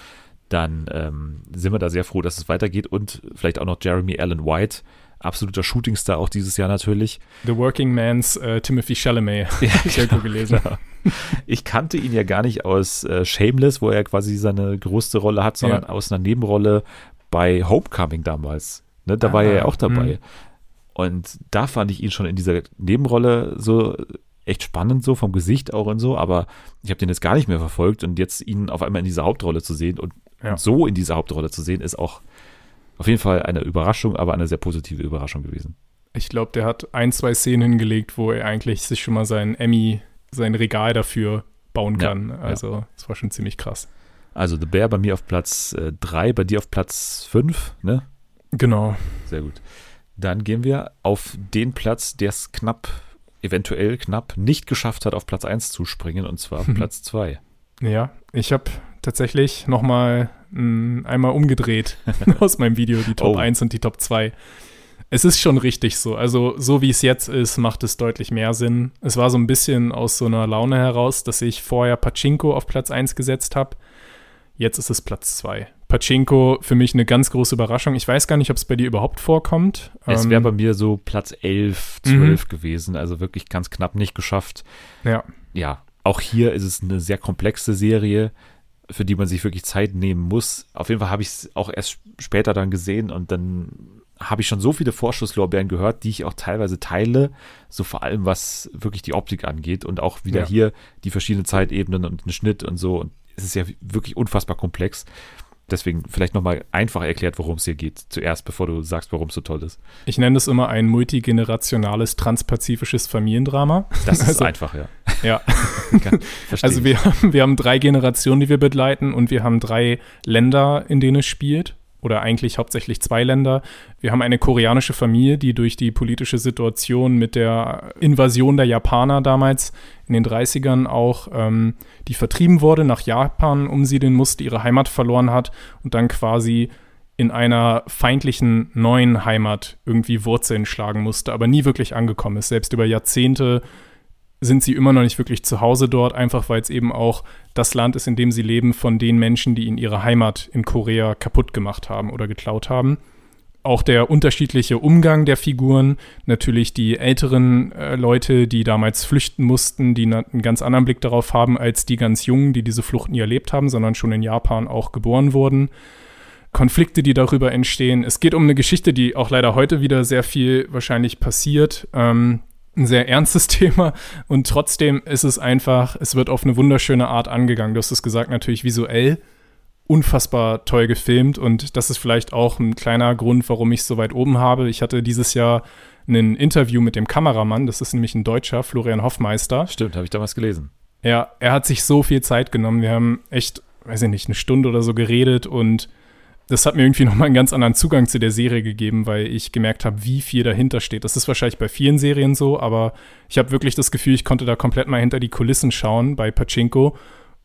dann ähm, sind wir da sehr froh, dass es weitergeht und vielleicht auch noch Jeremy Allen White, absoluter Shootingstar auch dieses Jahr natürlich. The Working Man's äh, Timothy Chalamet, ja, ich irgendwo gelesen. Genau. Ich kannte ihn ja gar nicht aus äh, Shameless, wo er quasi seine größte Rolle hat, sondern ja. aus einer Nebenrolle bei Homecoming damals. Ne, da ah, war er ja auch dabei. Mh. Und da fand ich ihn schon in dieser Nebenrolle so echt spannend, so vom Gesicht auch und so, aber ich habe den jetzt gar nicht mehr verfolgt und jetzt ihn auf einmal in dieser Hauptrolle zu sehen und ja. so in dieser Hauptrolle zu sehen, ist auch auf jeden Fall eine Überraschung, aber eine sehr positive Überraschung gewesen. Ich glaube, der hat ein, zwei Szenen hingelegt, wo er eigentlich sich schon mal sein Emmy, sein Regal dafür bauen kann. Ja, also, ja. das war schon ziemlich krass. Also, The Bear bei mir auf Platz 3, äh, bei dir auf Platz 5, ne? Genau. Sehr gut. Dann gehen wir auf den Platz, der es knapp, eventuell knapp, nicht geschafft hat, auf Platz 1 zu springen, und zwar auf Platz 2. Ja, ich habe tatsächlich nochmal hm, einmal umgedreht aus meinem Video, die Top oh. 1 und die Top 2. Es ist schon richtig so. Also, so wie es jetzt ist, macht es deutlich mehr Sinn. Es war so ein bisschen aus so einer Laune heraus, dass ich vorher Pachinko auf Platz 1 gesetzt habe. Jetzt ist es Platz 2. Pachinko für mich eine ganz große Überraschung. Ich weiß gar nicht, ob es bei dir überhaupt vorkommt. Es wäre ähm, bei mir so Platz 11, 12 mhm. gewesen. Also wirklich ganz knapp nicht geschafft. Ja. Ja, auch hier ist es eine sehr komplexe Serie für die man sich wirklich Zeit nehmen muss. Auf jeden Fall habe ich es auch erst später dann gesehen und dann habe ich schon so viele Vorschusslorbeeren gehört, die ich auch teilweise teile, so vor allem was wirklich die Optik angeht und auch wieder ja. hier die verschiedenen Zeitebenen und den Schnitt und so. Und es ist ja wirklich unfassbar komplex. Deswegen vielleicht nochmal einfach erklärt, worum es hier geht, zuerst, bevor du sagst, warum es so toll ist. Ich nenne es immer ein multigenerationales, transpazifisches Familiendrama. Das ist also, einfach, ja. Ja. also wir haben, wir haben drei Generationen, die wir begleiten und wir haben drei Länder, in denen es spielt. oder eigentlich hauptsächlich zwei Länder. Wir haben eine koreanische Familie, die durch die politische Situation mit der Invasion der Japaner damals in den 30ern auch, ähm, die vertrieben wurde, nach Japan umsiedeln musste, ihre Heimat verloren hat und dann quasi in einer feindlichen neuen Heimat irgendwie Wurzeln schlagen musste, aber nie wirklich angekommen ist. Selbst über Jahrzehnte sind sie immer noch nicht wirklich zu Hause dort, einfach weil es eben auch das Land ist, in dem sie leben, von den Menschen, die ihnen ihre Heimat in Korea kaputt gemacht haben oder geklaut haben. Auch der unterschiedliche Umgang der Figuren, natürlich die älteren äh, Leute, die damals flüchten mussten, die einen ganz anderen Blick darauf haben als die ganz Jungen, die diese Flucht nie erlebt haben, sondern schon in Japan auch geboren wurden. Konflikte, die darüber entstehen. Es geht um eine Geschichte, die auch leider heute wieder sehr viel wahrscheinlich passiert. Ähm, ein sehr ernstes Thema und trotzdem ist es einfach, es wird auf eine wunderschöne Art angegangen. Du hast es gesagt, natürlich visuell unfassbar toll gefilmt und das ist vielleicht auch ein kleiner Grund, warum ich es so weit oben habe. Ich hatte dieses Jahr ein Interview mit dem Kameramann, das ist nämlich ein Deutscher, Florian Hoffmeister. Stimmt, habe ich damals gelesen. Ja, er hat sich so viel Zeit genommen. Wir haben echt, weiß ich nicht, eine Stunde oder so geredet und das hat mir irgendwie nochmal einen ganz anderen Zugang zu der Serie gegeben, weil ich gemerkt habe, wie viel dahinter steht. Das ist wahrscheinlich bei vielen Serien so, aber ich habe wirklich das Gefühl, ich konnte da komplett mal hinter die Kulissen schauen bei Pachinko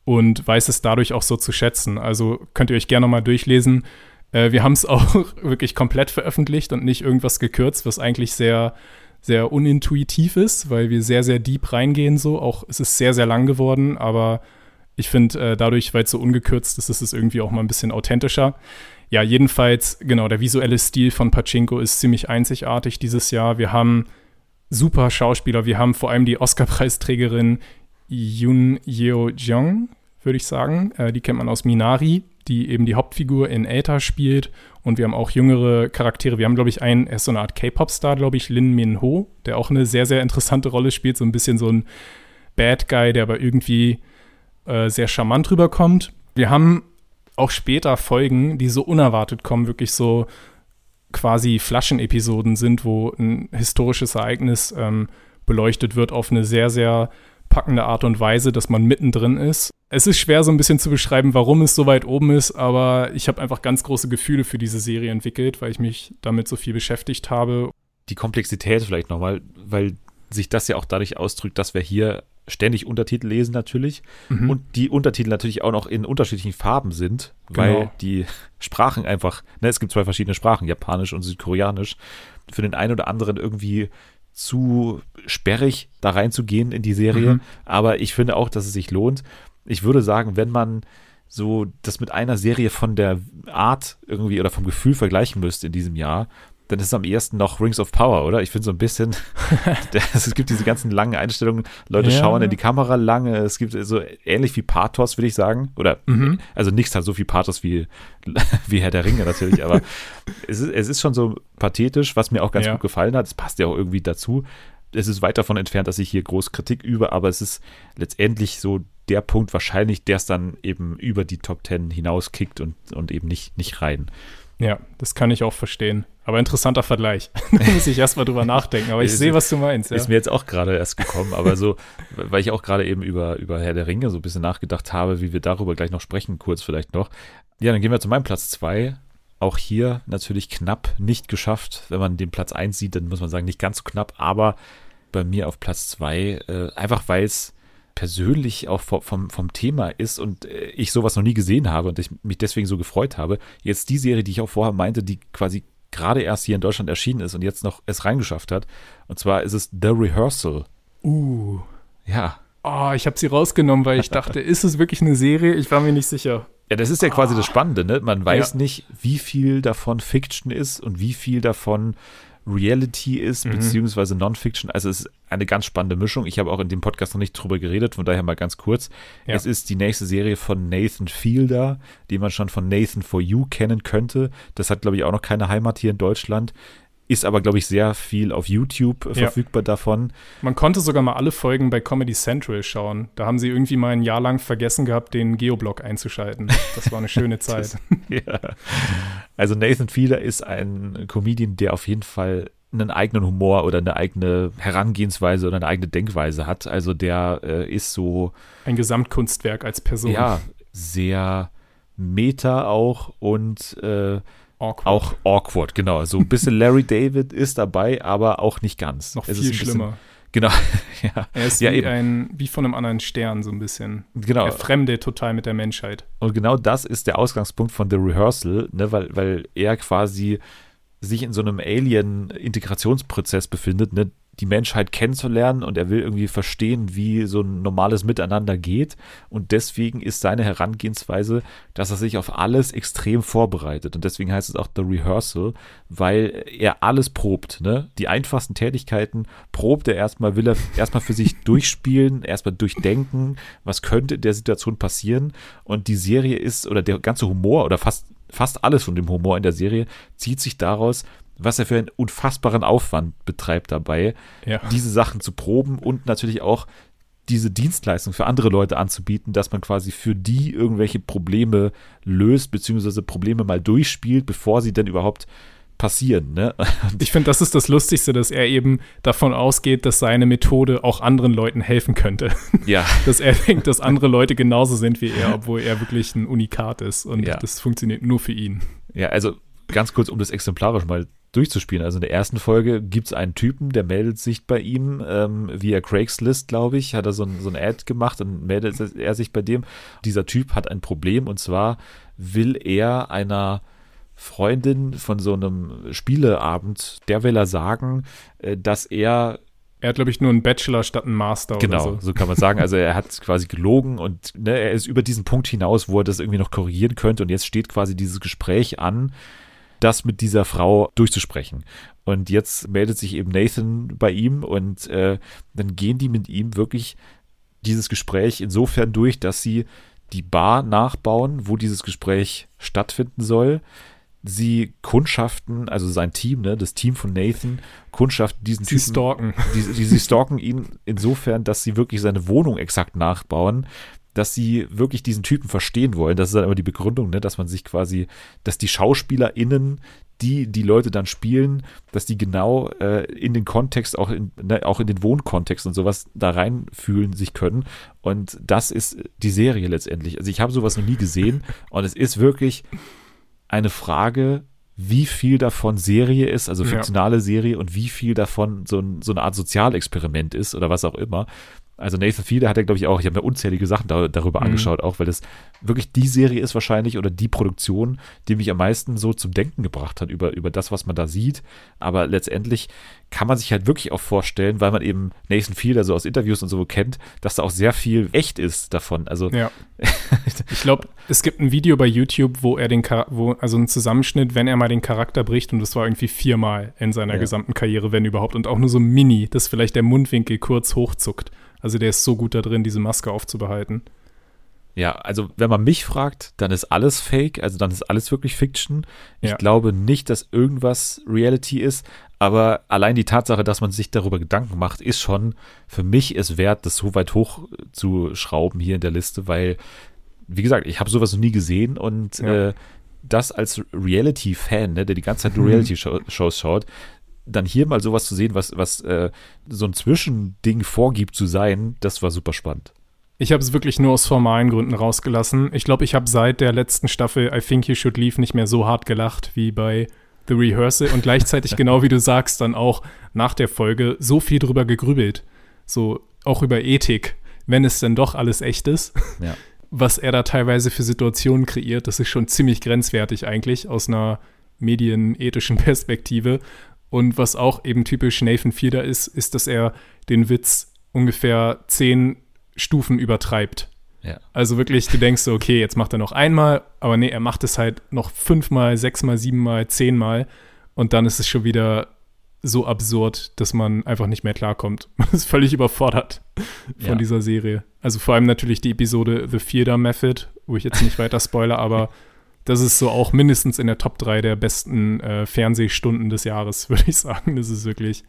und weiß es dadurch auch so zu schätzen. Also könnt ihr euch gerne nochmal durchlesen. Äh, wir haben es auch wirklich komplett veröffentlicht und nicht irgendwas gekürzt, was eigentlich sehr, sehr unintuitiv ist, weil wir sehr, sehr deep reingehen so. Auch es ist sehr, sehr lang geworden, aber ich finde, äh, dadurch, weil es so ungekürzt ist, ist es irgendwie auch mal ein bisschen authentischer. Ja, jedenfalls, genau, der visuelle Stil von Pachinko ist ziemlich einzigartig dieses Jahr. Wir haben super Schauspieler. Wir haben vor allem die Oscar-Preisträgerin Yoon Yeo Jung, würde ich sagen. Äh, die kennt man aus Minari, die eben die Hauptfigur in Eta spielt. Und wir haben auch jüngere Charaktere. Wir haben, glaube ich, einen, er ist so eine Art K-Pop-Star, glaube ich, Lin Min Ho, der auch eine sehr, sehr interessante Rolle spielt. So ein bisschen so ein Bad Guy, der aber irgendwie äh, sehr charmant rüberkommt. Wir haben auch später Folgen, die so unerwartet kommen, wirklich so quasi Flaschenepisoden sind, wo ein historisches Ereignis ähm, beleuchtet wird auf eine sehr, sehr packende Art und Weise, dass man mittendrin ist. Es ist schwer so ein bisschen zu beschreiben, warum es so weit oben ist, aber ich habe einfach ganz große Gefühle für diese Serie entwickelt, weil ich mich damit so viel beschäftigt habe. Die Komplexität vielleicht nochmal, weil sich das ja auch dadurch ausdrückt, dass wir hier ständig Untertitel lesen natürlich mhm. und die Untertitel natürlich auch noch in unterschiedlichen Farben sind, genau. weil die Sprachen einfach, ne, es gibt zwei verschiedene Sprachen, Japanisch und Südkoreanisch, für den einen oder anderen irgendwie zu sperrig da reinzugehen in die Serie, mhm. aber ich finde auch, dass es sich lohnt. Ich würde sagen, wenn man so das mit einer Serie von der Art irgendwie oder vom Gefühl vergleichen müsste in diesem Jahr, dann ist es am ehesten noch Rings of Power, oder? Ich finde so ein bisschen, es gibt diese ganzen langen Einstellungen, Leute ja. schauen in die Kamera lange, es gibt so ähnlich wie Pathos, würde ich sagen, oder, mhm. also nichts hat so viel Pathos wie, wie Herr der Ringe natürlich, aber es ist, es ist schon so pathetisch, was mir auch ganz ja. gut gefallen hat, es passt ja auch irgendwie dazu. Es ist weit davon entfernt, dass ich hier groß Kritik übe, aber es ist letztendlich so der Punkt wahrscheinlich, der es dann eben über die Top Ten hinauskickt und, und eben nicht, nicht rein. Ja, das kann ich auch verstehen. Aber interessanter Vergleich. da muss ich erstmal drüber nachdenken. Aber ich sehe, was du meinst. Ja. Ist mir jetzt auch gerade erst gekommen, aber so, weil ich auch gerade eben über, über Herr der Ringe so ein bisschen nachgedacht habe, wie wir darüber gleich noch sprechen, kurz vielleicht noch. Ja, dann gehen wir zu meinem Platz zwei. Auch hier natürlich knapp nicht geschafft. Wenn man den Platz eins sieht, dann muss man sagen, nicht ganz so knapp, aber bei mir auf Platz zwei, äh, einfach weil es persönlich auch vom, vom Thema ist und äh, ich sowas noch nie gesehen habe und ich mich deswegen so gefreut habe. Jetzt die Serie, die ich auch vorher meinte, die quasi gerade erst hier in Deutschland erschienen ist und jetzt noch es reingeschafft hat. Und zwar ist es The Rehearsal. Uh. Ja. Oh, ich habe sie rausgenommen, weil ich dachte, ist es wirklich eine Serie? Ich war mir nicht sicher. Ja, das ist ja quasi oh. das Spannende, ne? Man weiß ja. nicht, wie viel davon Fiction ist und wie viel davon Reality ist, mhm. beziehungsweise Non-Fiction. Also es ist eine ganz spannende Mischung. Ich habe auch in dem Podcast noch nicht drüber geredet, von daher mal ganz kurz. Ja. Es ist die nächste Serie von Nathan Fielder, die man schon von Nathan For You kennen könnte. Das hat, glaube ich, auch noch keine Heimat hier in Deutschland. Ist aber, glaube ich, sehr viel auf YouTube ja. verfügbar davon. Man konnte sogar mal alle Folgen bei Comedy Central schauen. Da haben sie irgendwie mal ein Jahr lang vergessen gehabt, den Geoblog einzuschalten. Das war eine schöne Zeit. das, ja. Also Nathan Fielder ist ein Comedian, der auf jeden Fall einen eigenen Humor oder eine eigene Herangehensweise oder eine eigene Denkweise hat. Also der äh, ist so ein Gesamtkunstwerk als Person. Ja, sehr meta auch und äh, awkward. auch awkward, genau. So ein bisschen Larry David ist dabei, aber auch nicht ganz. Noch es viel schlimmer. Bisschen, genau. ja. Er ist ja, wie, ein, wie von einem anderen Stern so ein bisschen. Genau. Er fremde total mit der Menschheit. Und genau das ist der Ausgangspunkt von The Rehearsal, ne, weil, weil er quasi sich in so einem Alien-Integrationsprozess befindet, ne, die Menschheit kennenzulernen und er will irgendwie verstehen, wie so ein normales Miteinander geht. Und deswegen ist seine Herangehensweise, dass er sich auf alles extrem vorbereitet. Und deswegen heißt es auch The Rehearsal, weil er alles probt. Ne? Die einfachsten Tätigkeiten probt er erstmal, will er erstmal für sich durchspielen, erstmal durchdenken, was könnte in der Situation passieren. Und die Serie ist, oder der ganze Humor, oder fast fast alles von dem Humor in der Serie zieht sich daraus, was er für einen unfassbaren Aufwand betreibt dabei, ja. diese Sachen zu proben und natürlich auch diese Dienstleistung für andere Leute anzubieten, dass man quasi für die irgendwelche Probleme löst, beziehungsweise Probleme mal durchspielt, bevor sie denn überhaupt passieren. Ne? Ich finde, das ist das Lustigste, dass er eben davon ausgeht, dass seine Methode auch anderen Leuten helfen könnte. Ja. dass er denkt, dass andere Leute genauso sind wie er, obwohl er wirklich ein Unikat ist und ja. das funktioniert nur für ihn. Ja, also ganz kurz, um das exemplarisch mal durchzuspielen. Also in der ersten Folge gibt es einen Typen, der meldet sich bei ihm ähm, via Craigslist, glaube ich, hat er so ein, so ein Ad gemacht und meldet er sich bei dem. Dieser Typ hat ein Problem und zwar will er einer Freundin von so einem Spieleabend, der will er sagen, äh, dass er er hat, glaube ich, nur einen Bachelor statt einen Master. Genau, so. so. kann man sagen. Also er hat quasi gelogen und ne, er ist über diesen Punkt hinaus, wo er das irgendwie noch korrigieren könnte. Und jetzt steht quasi dieses Gespräch an, das mit dieser Frau durchzusprechen. Und jetzt meldet sich eben Nathan bei ihm und äh, dann gehen die mit ihm wirklich dieses Gespräch insofern durch, dass sie die Bar nachbauen, wo dieses Gespräch stattfinden soll sie kundschaften, also sein Team, ne, das Team von Nathan, kundschaften diesen sie Typen. Stalken. Die, die, sie stalken ihn insofern, dass sie wirklich seine Wohnung exakt nachbauen, dass sie wirklich diesen Typen verstehen wollen. Das ist dann aber die Begründung, ne, dass man sich quasi, dass die SchauspielerInnen, die die Leute dann spielen, dass die genau äh, in den Kontext, auch in, ne, auch in den Wohnkontext und sowas da reinfühlen sich können. Und das ist die Serie letztendlich. Also ich habe sowas noch nie gesehen und es ist wirklich eine Frage, wie viel davon Serie ist, also fiktionale ja. Serie, und wie viel davon so, ein, so eine Art Sozialexperiment ist oder was auch immer. Also Nathan Fielder hat ja, glaube ich, auch, ich habe mir unzählige Sachen da, darüber mhm. angeschaut, auch weil das wirklich die Serie ist wahrscheinlich oder die Produktion, die mich am meisten so zum Denken gebracht hat über, über das, was man da sieht. Aber letztendlich kann man sich halt wirklich auch vorstellen, weil man eben Nathan Fielder so aus Interviews und so kennt, dass da auch sehr viel echt ist davon. Also ja. ich glaube, es gibt ein Video bei YouTube, wo er den, wo, also ein Zusammenschnitt, wenn er mal den Charakter bricht und das war irgendwie viermal in seiner ja. gesamten Karriere, wenn überhaupt und auch nur so mini, dass vielleicht der Mundwinkel kurz hochzuckt. Also der ist so gut da drin, diese Maske aufzubehalten. Ja, also wenn man mich fragt, dann ist alles Fake, also dann ist alles wirklich Fiction. Ich ja. glaube nicht, dass irgendwas Reality ist, aber allein die Tatsache, dass man sich darüber Gedanken macht, ist schon für mich es wert, das so weit hoch zu schrauben hier in der Liste, weil, wie gesagt, ich habe sowas noch nie gesehen und ja. äh, das als Reality-Fan, ne, der die ganze Zeit nur Reality-Shows schaut, dann hier mal sowas zu sehen, was, was äh, so ein Zwischending vorgibt zu sein, das war super spannend. Ich habe es wirklich nur aus formalen Gründen rausgelassen. Ich glaube, ich habe seit der letzten Staffel I Think You Should Leave nicht mehr so hart gelacht wie bei The Rehearsal und gleichzeitig, genau wie du sagst, dann auch nach der Folge so viel drüber gegrübelt. So auch über Ethik, wenn es denn doch alles echt ist. Ja. Was er da teilweise für Situationen kreiert, das ist schon ziemlich grenzwertig eigentlich aus einer medienethischen Perspektive. Und was auch eben typisch Nathan Fielder ist, ist, dass er den Witz ungefähr zehn Stufen übertreibt. Ja. Also wirklich, du denkst so, okay, jetzt macht er noch einmal, aber nee, er macht es halt noch fünfmal, sechsmal, siebenmal, zehnmal und dann ist es schon wieder so absurd, dass man einfach nicht mehr klarkommt. Man ist völlig überfordert von ja. dieser Serie. Also vor allem natürlich die Episode The Fielder Method, wo ich jetzt nicht weiter spoiler, aber das ist so auch mindestens in der Top 3 der besten äh, Fernsehstunden des Jahres, würde ich sagen. Das ist wirklich,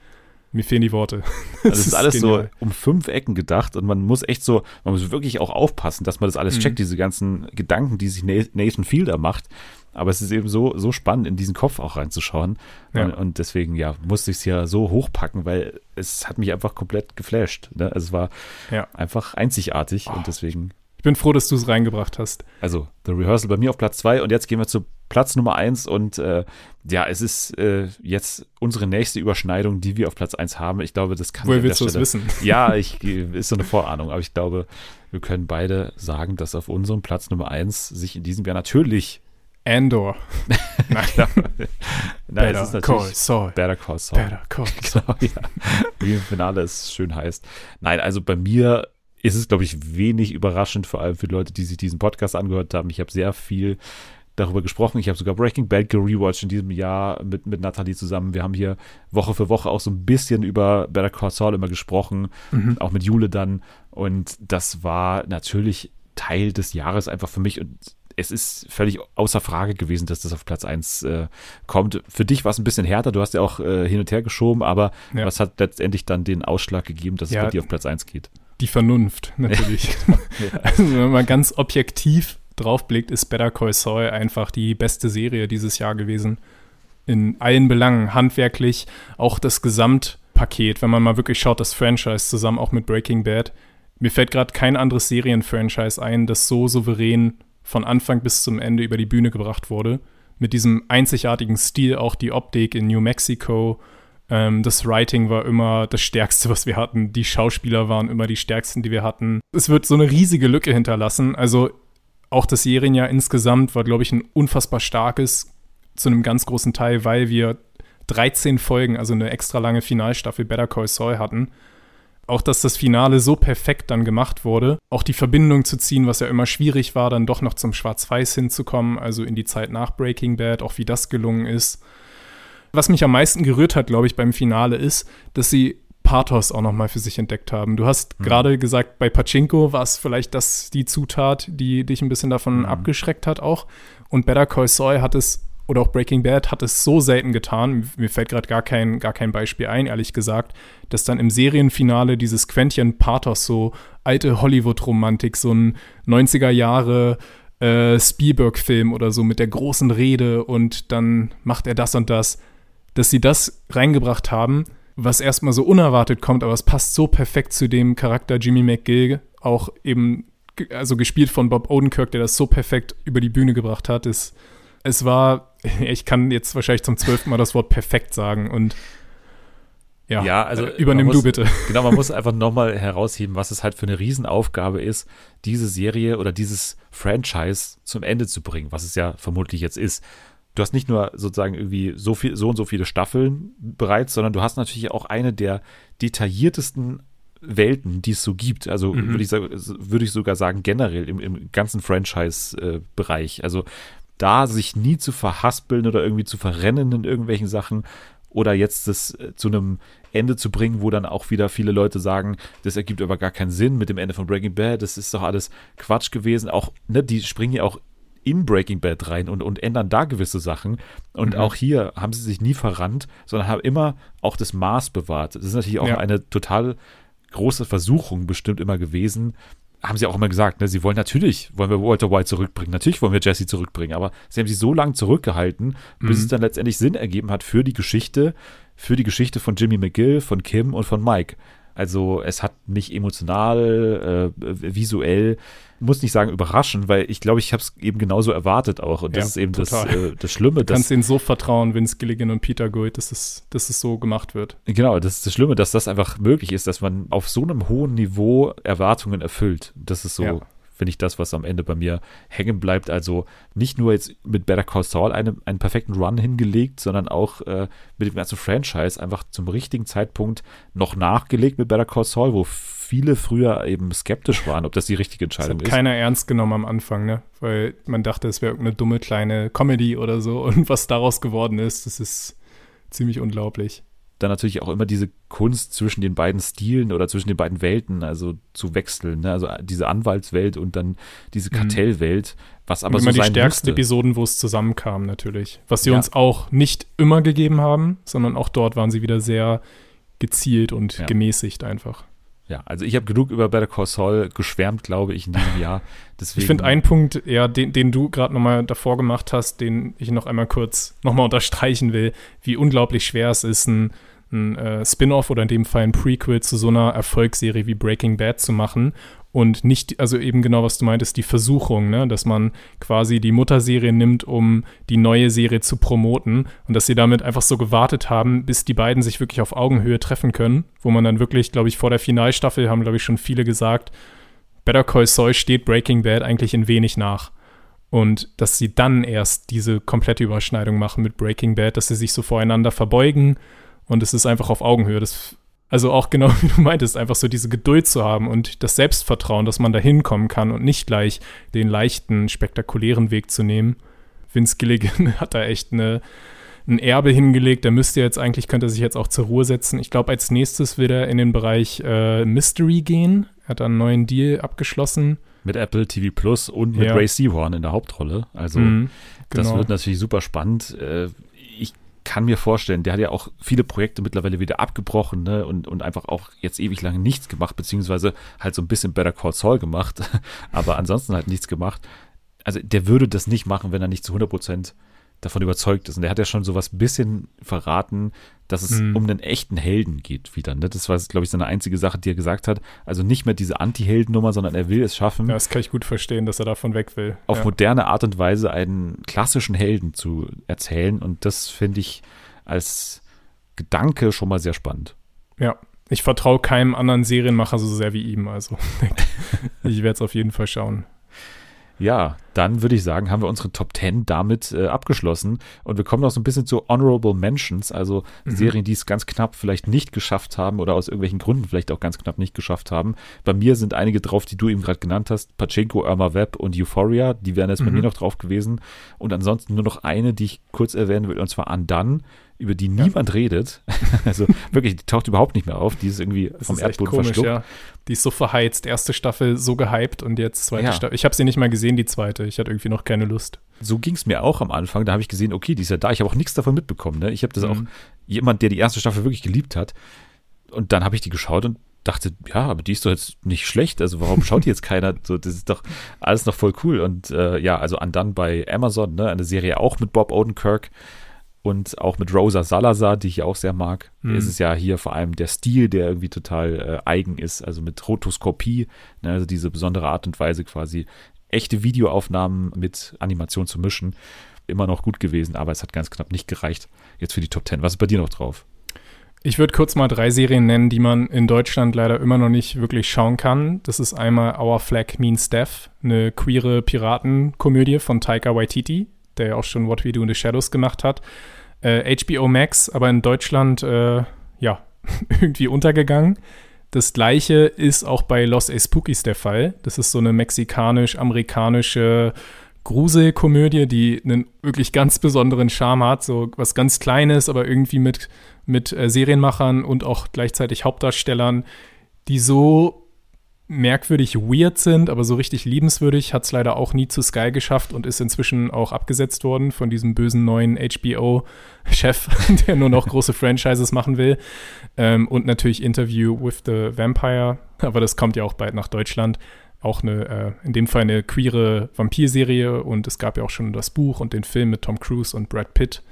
mir fehlen die Worte. Das also ist, ist alles genial. so um fünf Ecken gedacht und man muss echt so, man muss wirklich auch aufpassen, dass man das alles mhm. checkt, diese ganzen Gedanken, die sich Nathan Fielder macht. Aber es ist eben so, so spannend, in diesen Kopf auch reinzuschauen. Ja. Und, und, deswegen, ja, musste ich es ja so hochpacken, weil es hat mich einfach komplett geflasht. Ne? Also es war ja. einfach einzigartig oh. und deswegen bin froh, dass du es reingebracht hast. Also, The Rehearsal bei mir auf Platz 2 und jetzt gehen wir zu Platz Nummer eins und äh, ja, es ist äh, jetzt unsere nächste Überschneidung, die wir auf Platz eins haben. Ich glaube, das kann Woher willst du es wissen? Ja, ich, ist so eine Vorahnung, aber ich glaube, wir können beide sagen, dass auf unserem Platz Nummer eins sich in diesem Jahr natürlich Andor. Nein, Nein Better es ist natürlich Call Saul. Better Call Saul. Better Call Saul. Genau, ja. Wie im Finale es schön heißt. Nein, also bei mir ist es, glaube ich, wenig überraschend, vor allem für Leute, die sich diesen Podcast angehört haben. Ich habe sehr viel darüber gesprochen. Ich habe sogar Breaking Bad gerewatcht in diesem Jahr mit, mit Nathalie zusammen. Wir haben hier Woche für Woche auch so ein bisschen über Better Call Saul immer gesprochen, mhm. auch mit Jule dann. Und das war natürlich Teil des Jahres einfach für mich. Und es ist völlig außer Frage gewesen, dass das auf Platz 1 äh, kommt. Für dich war es ein bisschen härter, du hast ja auch äh, hin und her geschoben, aber ja. was hat letztendlich dann den Ausschlag gegeben, dass ja, es bei dir auf Platz 1 geht? Die Vernunft, natürlich. ja. also, wenn man ganz objektiv draufblickt, ist Better Call Saul einfach die beste Serie dieses Jahr gewesen. In allen Belangen, handwerklich, auch das Gesamtpaket, wenn man mal wirklich schaut, das Franchise zusammen auch mit Breaking Bad. Mir fällt gerade kein anderes Serienfranchise ein, das so souverän von Anfang bis zum Ende über die Bühne gebracht wurde. Mit diesem einzigartigen Stil, auch die Optik in New Mexico. Ähm, das Writing war immer das Stärkste, was wir hatten. Die Schauspieler waren immer die stärksten, die wir hatten. Es wird so eine riesige Lücke hinterlassen. Also auch das Serienjahr insgesamt war, glaube ich, ein unfassbar starkes zu einem ganz großen Teil, weil wir 13 Folgen, also eine extra lange Finalstaffel Better Call Saul hatten. Auch, dass das Finale so perfekt dann gemacht wurde, auch die Verbindung zu ziehen, was ja immer schwierig war, dann doch noch zum Schwarz-Weiß hinzukommen, also in die Zeit nach Breaking Bad, auch wie das gelungen ist. Was mich am meisten gerührt hat, glaube ich, beim Finale ist, dass sie Pathos auch nochmal für sich entdeckt haben. Du hast mhm. gerade gesagt, bei Pachinko war es vielleicht das die Zutat, die dich ein bisschen davon mhm. abgeschreckt hat auch. Und Better Call Saul hat es oder auch Breaking Bad hat es so selten getan, mir fällt gerade gar kein, gar kein Beispiel ein, ehrlich gesagt, dass dann im Serienfinale dieses Quäntchen Pathos, so alte Hollywood-Romantik, so ein 90er Jahre äh, Spielberg-Film oder so mit der großen Rede und dann macht er das und das, dass sie das reingebracht haben, was erstmal so unerwartet kommt, aber es passt so perfekt zu dem Charakter Jimmy McGill, auch eben, also gespielt von Bob Odenkirk, der das so perfekt über die Bühne gebracht hat, ist es war, ich kann jetzt wahrscheinlich zum zwölften Mal das Wort perfekt sagen und ja, ja also äh, übernimm muss, du bitte. Genau, man muss einfach nochmal herausheben, was es halt für eine Riesenaufgabe ist, diese Serie oder dieses Franchise zum Ende zu bringen, was es ja vermutlich jetzt ist. Du hast nicht nur sozusagen irgendwie so viel, so und so viele Staffeln bereits, sondern du hast natürlich auch eine der detailliertesten Welten, die es so gibt. Also mhm. würde ich, würd ich sogar sagen, generell im, im ganzen Franchise-Bereich. Also da sich nie zu verhaspeln oder irgendwie zu verrennen in irgendwelchen Sachen oder jetzt das äh, zu einem Ende zu bringen, wo dann auch wieder viele Leute sagen, das ergibt aber gar keinen Sinn mit dem Ende von Breaking Bad, das ist doch alles Quatsch gewesen. Auch, ne, die springen ja auch in Breaking Bad rein und, und ändern da gewisse Sachen. Und mhm. auch hier haben sie sich nie verrannt, sondern haben immer auch das Maß bewahrt. Das ist natürlich auch ja. eine total große Versuchung bestimmt immer gewesen, haben sie auch immer gesagt, ne, sie wollen natürlich, wollen wir Walter White zurückbringen, natürlich wollen wir Jesse zurückbringen, aber sie haben sie so lange zurückgehalten, bis mhm. es dann letztendlich Sinn ergeben hat für die Geschichte, für die Geschichte von Jimmy McGill, von Kim und von Mike. Also es hat mich emotional, äh, visuell, muss nicht sagen überraschend, weil ich glaube, ich habe es eben genauso erwartet auch. Und das ja, ist eben das, äh, das Schlimme. Du kannst ihnen so vertrauen, Vince Gilligan und Peter Gould, dass es, dass es so gemacht wird. Genau, das ist das Schlimme, dass das einfach möglich ist, dass man auf so einem hohen Niveau Erwartungen erfüllt. Das ist so. Ja finde ich das, was am Ende bei mir hängen bleibt. Also nicht nur jetzt mit Better Call Saul eine, einen perfekten Run hingelegt, sondern auch äh, mit dem ganzen Franchise einfach zum richtigen Zeitpunkt noch nachgelegt mit Better Call Saul, wo viele früher eben skeptisch waren, ob das die richtige Entscheidung das hat ist. Keiner ernst genommen am Anfang, ne? Weil man dachte, es wäre irgendeine dumme kleine Comedy oder so. Und was daraus geworden ist, das ist ziemlich unglaublich dann natürlich auch immer diese Kunst zwischen den beiden Stilen oder zwischen den beiden Welten, also zu wechseln. Ne? Also diese Anwaltswelt und dann diese mhm. Kartellwelt, was aber und immer so die stärksten musste. Episoden, wo es zusammenkam, natürlich. Was sie ja. uns auch nicht immer gegeben haben, sondern auch dort waren sie wieder sehr gezielt und ja. gemäßigt einfach. Ja, also ich habe genug über Better Call Saul geschwärmt, glaube ich, in diesem Jahr. Deswegen ich finde einen Punkt, ja, den, den du gerade nochmal davor gemacht hast, den ich noch einmal kurz nochmal unterstreichen will, wie unglaublich schwer es ist, ein, ein äh, Spin-off oder in dem Fall ein Prequel zu so einer Erfolgsserie wie Breaking Bad zu machen und nicht, also eben genau, was du meintest, die Versuchung, ne? dass man quasi die Mutterserie nimmt, um die neue Serie zu promoten und dass sie damit einfach so gewartet haben, bis die beiden sich wirklich auf Augenhöhe treffen können, wo man dann wirklich, glaube ich, vor der Finalstaffel haben, glaube ich, schon viele gesagt, Better Call Saul steht Breaking Bad eigentlich in wenig nach. Und dass sie dann erst diese komplette Überschneidung machen mit Breaking Bad, dass sie sich so voreinander verbeugen und es ist einfach auf Augenhöhe. Das also auch genau wie du meintest, einfach so diese Geduld zu haben und das Selbstvertrauen, dass man da hinkommen kann und nicht gleich den leichten, spektakulären Weg zu nehmen. Vince Gilligan hat da echt eine, ein Erbe hingelegt. Der müsste jetzt eigentlich, könnte er sich jetzt auch zur Ruhe setzen. Ich glaube, als nächstes wird er in den Bereich äh, Mystery gehen. Er hat einen neuen Deal abgeschlossen. Mit Apple TV Plus und mit ja. Ray Seahorn in der Hauptrolle. Also, mhm, genau. das wird natürlich super spannend. Äh, kann mir vorstellen, der hat ja auch viele Projekte mittlerweile wieder abgebrochen ne? und, und einfach auch jetzt ewig lange nichts gemacht, beziehungsweise halt so ein bisschen Better Call Saul gemacht, aber ansonsten halt nichts gemacht. Also der würde das nicht machen, wenn er nicht zu 100 Prozent davon überzeugt ist. Und er hat ja schon sowas ein bisschen verraten, dass es mhm. um einen echten Helden geht wieder. Ne? Das war, glaube ich, seine einzige Sache, die er gesagt hat. Also nicht mehr diese Anti-Helden-Nummer, sondern er will es schaffen. Ja, das kann ich gut verstehen, dass er davon weg will. Auf ja. moderne Art und Weise einen klassischen Helden zu erzählen. Und das finde ich als Gedanke schon mal sehr spannend. Ja, ich vertraue keinem anderen Serienmacher so sehr wie ihm. Also ich werde es auf jeden Fall schauen. Ja, dann würde ich sagen, haben wir unsere Top 10 damit äh, abgeschlossen. Und wir kommen noch so ein bisschen zu Honorable Mentions, also mhm. Serien, die es ganz knapp vielleicht nicht geschafft haben oder aus irgendwelchen Gründen vielleicht auch ganz knapp nicht geschafft haben. Bei mir sind einige drauf, die du eben gerade genannt hast: Pachinko, Irma Web und Euphoria. Die wären jetzt mhm. bei mir noch drauf gewesen. Und ansonsten nur noch eine, die ich kurz erwähnen will, und zwar Undone über die niemand ja. redet. Also wirklich, die taucht überhaupt nicht mehr auf. Die ist irgendwie das vom ist Erdboden komisch, verschluckt. Ja. Die ist so verheizt. Erste Staffel so gehypt und jetzt zweite ja. Staffel. Ich habe sie nicht mal gesehen, die zweite. Ich hatte irgendwie noch keine Lust. So ging es mir auch am Anfang. Da habe ich gesehen, okay, die ist ja da. Ich habe auch nichts davon mitbekommen. Ne? Ich habe das mhm. auch jemand, der die erste Staffel wirklich geliebt hat. Und dann habe ich die geschaut und dachte, ja, aber die ist doch jetzt nicht schlecht. Also warum schaut die jetzt keiner? So, das ist doch alles noch voll cool. Und äh, ja, also Undone bei Amazon, ne? eine Serie auch mit Bob Odenkirk und auch mit Rosa Salazar, die ich auch sehr mag. Mhm. Es ist ja hier vor allem der Stil, der irgendwie total äh, eigen ist, also mit Rotoskopie, ne, also diese besondere Art und Weise quasi echte Videoaufnahmen mit Animation zu mischen. Immer noch gut gewesen, aber es hat ganz knapp nicht gereicht jetzt für die Top 10. Was ist bei dir noch drauf? Ich würde kurz mal drei Serien nennen, die man in Deutschland leider immer noch nicht wirklich schauen kann. Das ist einmal Our Flag Means Death, eine queere Piratenkomödie von Taika Waititi, der ja auch schon What We Do in the Shadows gemacht hat äh, HBO Max, aber in Deutschland äh, ja irgendwie untergegangen. Das gleiche ist auch bei Los Espookies der Fall. Das ist so eine mexikanisch-amerikanische Gruselkomödie, die einen wirklich ganz besonderen Charme hat. So was ganz Kleines, aber irgendwie mit, mit äh, Serienmachern und auch gleichzeitig Hauptdarstellern, die so merkwürdig weird sind, aber so richtig liebenswürdig hat es leider auch nie zu Sky geschafft und ist inzwischen auch abgesetzt worden von diesem bösen neuen HBO-Chef, der nur noch große Franchises machen will. Ähm, und natürlich Interview with the Vampire, aber das kommt ja auch bald nach Deutschland. Auch eine, äh, in dem Fall eine queere Vampirserie und es gab ja auch schon das Buch und den Film mit Tom Cruise und Brad Pitt.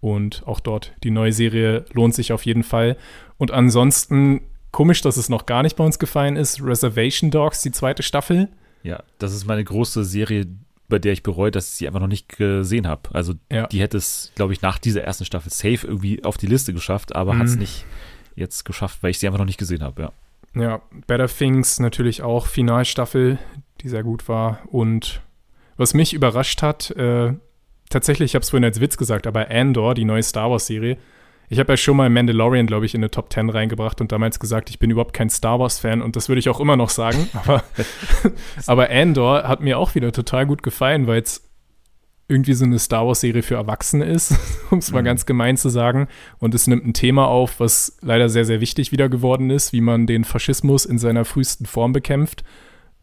Und auch dort die neue Serie lohnt sich auf jeden Fall. Und ansonsten Komisch, dass es noch gar nicht bei uns gefallen ist. Reservation Dogs, die zweite Staffel. Ja, das ist meine große Serie, bei der ich bereue, dass ich sie einfach noch nicht gesehen habe. Also ja. die hätte es, glaube ich, nach dieser ersten Staffel safe irgendwie auf die Liste geschafft, aber mhm. hat es nicht jetzt geschafft, weil ich sie einfach noch nicht gesehen habe, ja. Ja, Better Things natürlich auch Finalstaffel, die sehr gut war. Und was mich überrascht hat, äh, tatsächlich, ich habe es vorhin als Witz gesagt, aber Andor, die neue Star Wars-Serie, ich habe ja schon mal Mandalorian, glaube ich, in eine Top 10 reingebracht und damals gesagt, ich bin überhaupt kein Star Wars-Fan und das würde ich auch immer noch sagen. Aber, aber Andor hat mir auch wieder total gut gefallen, weil es irgendwie so eine Star Wars-Serie für Erwachsene ist, um es mal mhm. ganz gemein zu sagen. Und es nimmt ein Thema auf, was leider sehr, sehr wichtig wieder geworden ist, wie man den Faschismus in seiner frühesten Form bekämpft.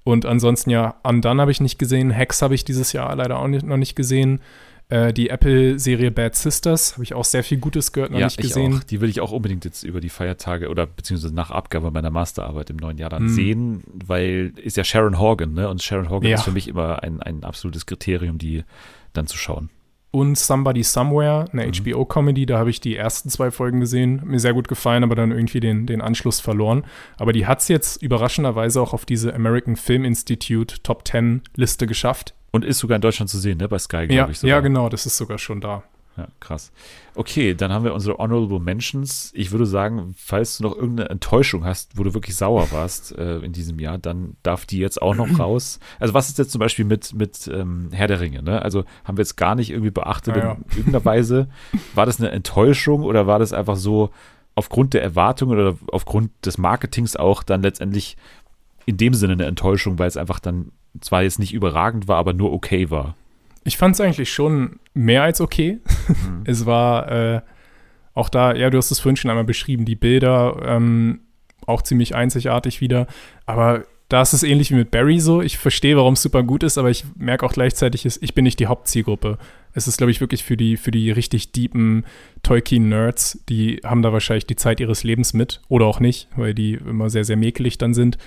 Und ansonsten ja, Undone habe ich nicht gesehen, Hex habe ich dieses Jahr leider auch nicht, noch nicht gesehen. Äh, die Apple-Serie Bad Sisters habe ich auch sehr viel Gutes gehört, noch ja, nicht gesehen. Die will ich auch unbedingt jetzt über die Feiertage oder beziehungsweise nach Abgabe meiner Masterarbeit im neuen Jahr dann mm. sehen, weil ist ja Sharon Horgan, ne? Und Sharon Horgan ja. ist für mich immer ein, ein absolutes Kriterium, die dann zu schauen. und Somebody Somewhere, eine mhm. HBO-Comedy. Da habe ich die ersten zwei Folgen gesehen. Mir sehr gut gefallen, aber dann irgendwie den, den Anschluss verloren. Aber die hat es jetzt überraschenderweise auch auf diese American Film Institute Top 10 Liste geschafft. Und ist sogar in Deutschland zu sehen, ne? Bei Sky, glaube ja, ich. Sogar. Ja, genau, das ist sogar schon da. Ja, krass. Okay, dann haben wir unsere Honorable Mentions. Ich würde sagen, falls du noch irgendeine Enttäuschung hast, wo du wirklich sauer warst äh, in diesem Jahr, dann darf die jetzt auch noch raus. Also was ist jetzt zum Beispiel mit, mit ähm, Herr der Ringe? Ne? Also haben wir jetzt gar nicht irgendwie beachtet ah, ja. in irgendeiner Weise. War das eine Enttäuschung oder war das einfach so aufgrund der Erwartungen oder aufgrund des Marketings auch dann letztendlich in dem Sinne eine Enttäuschung, weil es einfach dann zwar jetzt nicht überragend war, aber nur okay war? Ich fand es eigentlich schon mehr als okay. Mhm. es war äh, auch da, ja, du hast es vorhin schon einmal beschrieben, die Bilder ähm, auch ziemlich einzigartig wieder. Aber da ist es ähnlich wie mit Barry so. Ich verstehe, warum es super gut ist, aber ich merke auch gleichzeitig, ich bin nicht die Hauptzielgruppe. Es ist, glaube ich, wirklich für die, für die richtig deepen Tolkien-Nerds, die haben da wahrscheinlich die Zeit ihres Lebens mit oder auch nicht, weil die immer sehr, sehr mäkelig dann sind.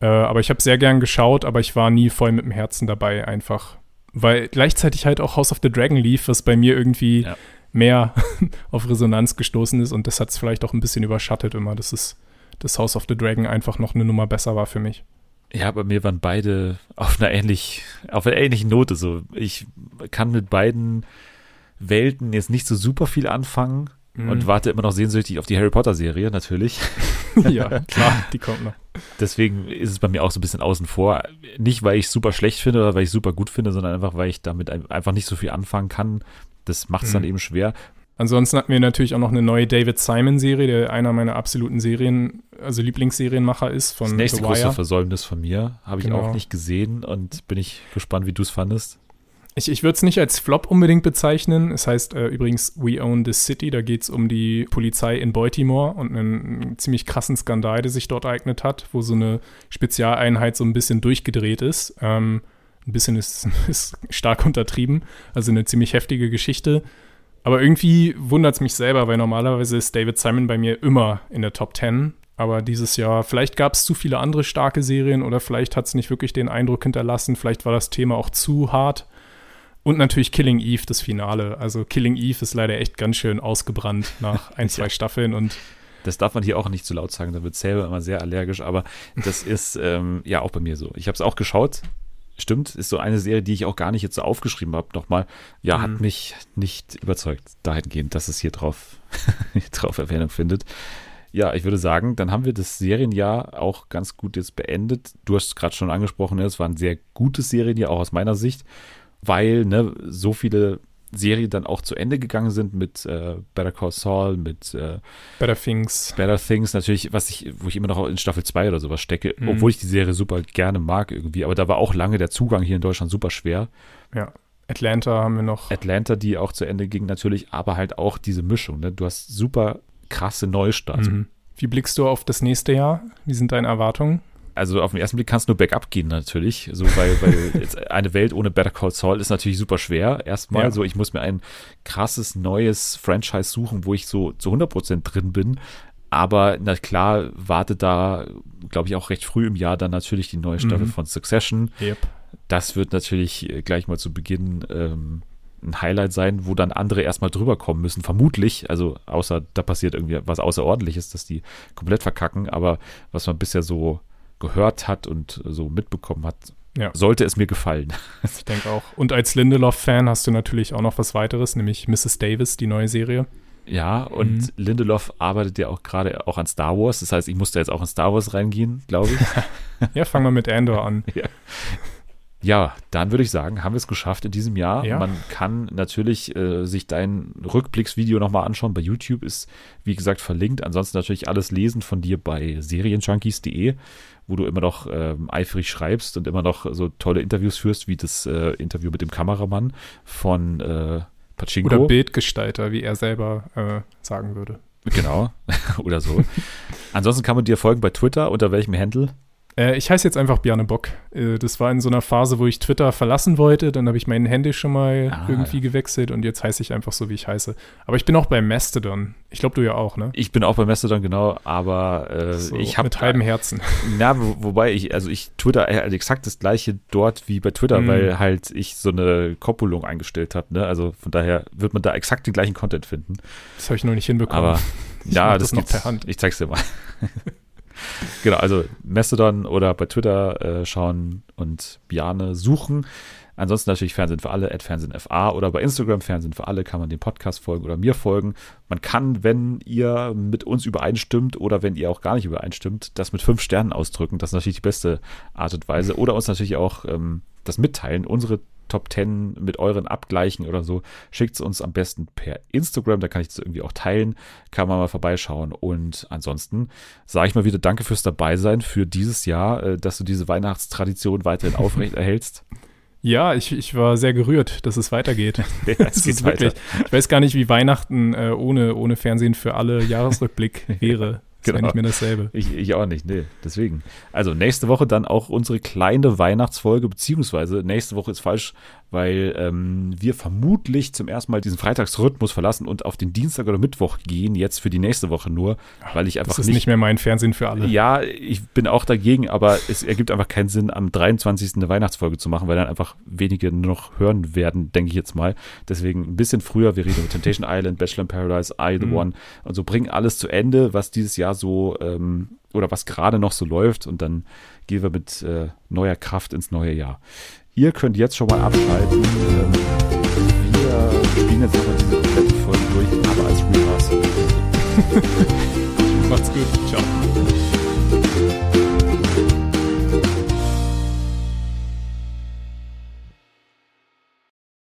Äh, aber ich habe sehr gern geschaut, aber ich war nie voll mit dem Herzen dabei, einfach weil gleichzeitig halt auch House of the Dragon lief, was bei mir irgendwie ja. mehr auf Resonanz gestoßen ist und das hat es vielleicht auch ein bisschen überschattet immer, dass es das House of the Dragon einfach noch eine Nummer besser war für mich. Ja, bei mir waren beide auf einer ähnlich, auf einer ähnlichen Note. So, ich kann mit beiden Welten jetzt nicht so super viel anfangen mhm. und warte immer noch sehnsüchtig auf die Harry Potter Serie, natürlich. ja, klar, die kommt noch. Deswegen ist es bei mir auch so ein bisschen außen vor. Nicht, weil ich es super schlecht finde oder weil ich es super gut finde, sondern einfach, weil ich damit einfach nicht so viel anfangen kann. Das macht es mhm. dann eben schwer. Ansonsten hatten wir natürlich auch noch eine neue David Simon-Serie, der einer meiner absoluten Serien, also Lieblingsserienmacher ist von Das nächste große Versäumnis von mir, habe ich genau. auch nicht gesehen und bin ich gespannt, wie du es fandest. Ich, ich würde es nicht als Flop unbedingt bezeichnen. Es heißt äh, übrigens We Own the City. Da geht es um die Polizei in Baltimore und einen, einen, ziemlich krassen Skandal, der sich dort ereignet hat, wo so eine Spezialeinheit so ein bisschen durchgedreht ist. Ähm, ein bisschen ist, ist stark untertrieben. Also eine ziemlich heftige Geschichte. Aber irgendwie wundert es mich selber, weil normalerweise ist David Simon bei mir immer in der Top 10. Aber dieses Jahr, vielleicht gab es zu viele andere starke Serien oder vielleicht hat es nicht wirklich den Eindruck hinterlassen. Vielleicht war das Thema auch zu hart. Und natürlich Killing Eve, das Finale. Also Killing Eve ist leider echt ganz schön ausgebrannt nach ein, zwei ja. Staffeln und das darf man hier auch nicht zu laut sagen, da wird selber immer sehr allergisch, aber das ist ähm, ja auch bei mir so. Ich habe es auch geschaut, stimmt, ist so eine Serie, die ich auch gar nicht jetzt so aufgeschrieben habe. Nochmal, ja, mhm. hat mich nicht überzeugt dahingehend, dass es hier drauf, drauf Erwähnung findet. Ja, ich würde sagen, dann haben wir das Serienjahr auch ganz gut jetzt beendet. Du hast es gerade schon angesprochen, ne, es war ein sehr gutes Serienjahr, auch aus meiner Sicht weil ne, so viele Serien dann auch zu Ende gegangen sind mit äh, Better Call Saul, mit äh, Better Things. Better Things natürlich, was ich, wo ich immer noch in Staffel 2 oder sowas stecke, mhm. obwohl ich die Serie super gerne mag irgendwie, aber da war auch lange der Zugang hier in Deutschland super schwer. Ja. Atlanta haben wir noch. Atlanta, die auch zu Ende ging natürlich, aber halt auch diese Mischung. Ne? Du hast super krasse Neustarts. Mhm. Wie blickst du auf das nächste Jahr? Wie sind deine Erwartungen? Also auf den ersten Blick kannst du nur bergab gehen natürlich, so weil, weil eine Welt ohne Better Call Saul ist natürlich super schwer. Erstmal ja. so, ich muss mir ein krasses neues Franchise suchen, wo ich so zu 100% drin bin. Aber na klar, wartet da, glaube ich, auch recht früh im Jahr dann natürlich die neue Staffel mhm. von Succession. Yep. Das wird natürlich äh, gleich mal zu Beginn ähm, ein Highlight sein, wo dann andere erstmal drüber kommen müssen, vermutlich. Also außer da passiert irgendwie was Außerordentliches, dass die komplett verkacken. Aber was man bisher so gehört hat und so mitbekommen hat, ja. sollte es mir gefallen. Ich denke auch. Und als Lindelof-Fan hast du natürlich auch noch was weiteres, nämlich Mrs. Davis, die neue Serie. Ja, und mhm. Lindelof arbeitet ja auch gerade auch an Star Wars. Das heißt, ich musste jetzt auch in Star Wars reingehen, glaube ich. ja, fangen wir mit Andor an. Ja. Ja, dann würde ich sagen, haben wir es geschafft in diesem Jahr. Ja. Man kann natürlich äh, sich dein Rückblicksvideo nochmal anschauen. Bei YouTube ist, wie gesagt, verlinkt. Ansonsten natürlich alles lesen von dir bei serienjunkies.de wo du immer noch ähm, eifrig schreibst und immer noch so tolle Interviews führst, wie das äh, Interview mit dem Kameramann von äh, Pachinko. Oder Bildgestalter, wie er selber äh, sagen würde. Genau, oder so. Ansonsten kann man dir folgen bei Twitter, unter welchem Handle? Äh, ich heiße jetzt einfach Bjarne Bock. Äh, das war in so einer Phase, wo ich Twitter verlassen wollte. Dann habe ich mein Handy schon mal ah, irgendwie ja. gewechselt und jetzt heiße ich einfach so, wie ich heiße. Aber ich bin auch bei Mastodon. Ich glaube, du ja auch, ne? Ich bin auch bei Mastodon, genau. Aber äh, so, ich habe. Mit halbem Herzen. Na, wo, wobei ich, also ich Twitter halt exakt das gleiche dort wie bei Twitter, mm. weil halt ich so eine Koppelung eingestellt habe. Ne? Also von daher wird man da exakt den gleichen Content finden. Das habe ich noch nicht hinbekommen. Aber ja, das, das noch per Hand. Ich zeig's dir mal. genau, also Mastodon oder bei Twitter äh, schauen und Biane suchen. Ansonsten natürlich Fernsehen für alle, at Fernsehen oder bei Instagram Fernsehen für alle kann man dem Podcast folgen oder mir folgen. Man kann, wenn ihr mit uns übereinstimmt oder wenn ihr auch gar nicht übereinstimmt, das mit fünf Sternen ausdrücken. Das ist natürlich die beste Art und Weise. Oder uns natürlich auch ähm, das mitteilen. Unsere Top 10 mit euren Abgleichen oder so, schickt es uns am besten per Instagram, da kann ich das irgendwie auch teilen, kann man mal vorbeischauen. Und ansonsten sage ich mal wieder Danke fürs Dabeisein für dieses Jahr, äh, dass du diese Weihnachtstradition weiterhin aufrecht erhältst. Ja, ich, ich war sehr gerührt, dass es weitergeht. ja, es geht wirklich, ich weiß gar nicht, wie Weihnachten äh, ohne, ohne Fernsehen für alle Jahresrückblick wäre. Genau. nicht mehr dasselbe. Ich, ich auch nicht, nee, deswegen. Also nächste Woche dann auch unsere kleine Weihnachtsfolge, beziehungsweise nächste Woche ist falsch, weil ähm, wir vermutlich zum ersten Mal diesen Freitagsrhythmus verlassen und auf den Dienstag oder Mittwoch gehen, jetzt für die nächste Woche nur, weil ich einfach. Das ist nicht, nicht mehr mein Fernsehen für alle. Ja, ich bin auch dagegen, aber es ergibt einfach keinen Sinn, am 23. eine Weihnachtsfolge zu machen, weil dann einfach wenige noch hören werden, denke ich jetzt mal. Deswegen ein bisschen früher, wir reden über Temptation Island, Bachelor in Paradise, I the mhm. One und so bringen alles zu Ende, was dieses Jahr so ähm, oder was gerade noch so läuft und dann gehen wir mit äh, neuer Kraft ins neue Jahr. Ihr könnt jetzt schon mal abschalten. Ähm, wir spielen jetzt aber diese komplette Folge durch, aber als Repass. Macht's gut. Ciao.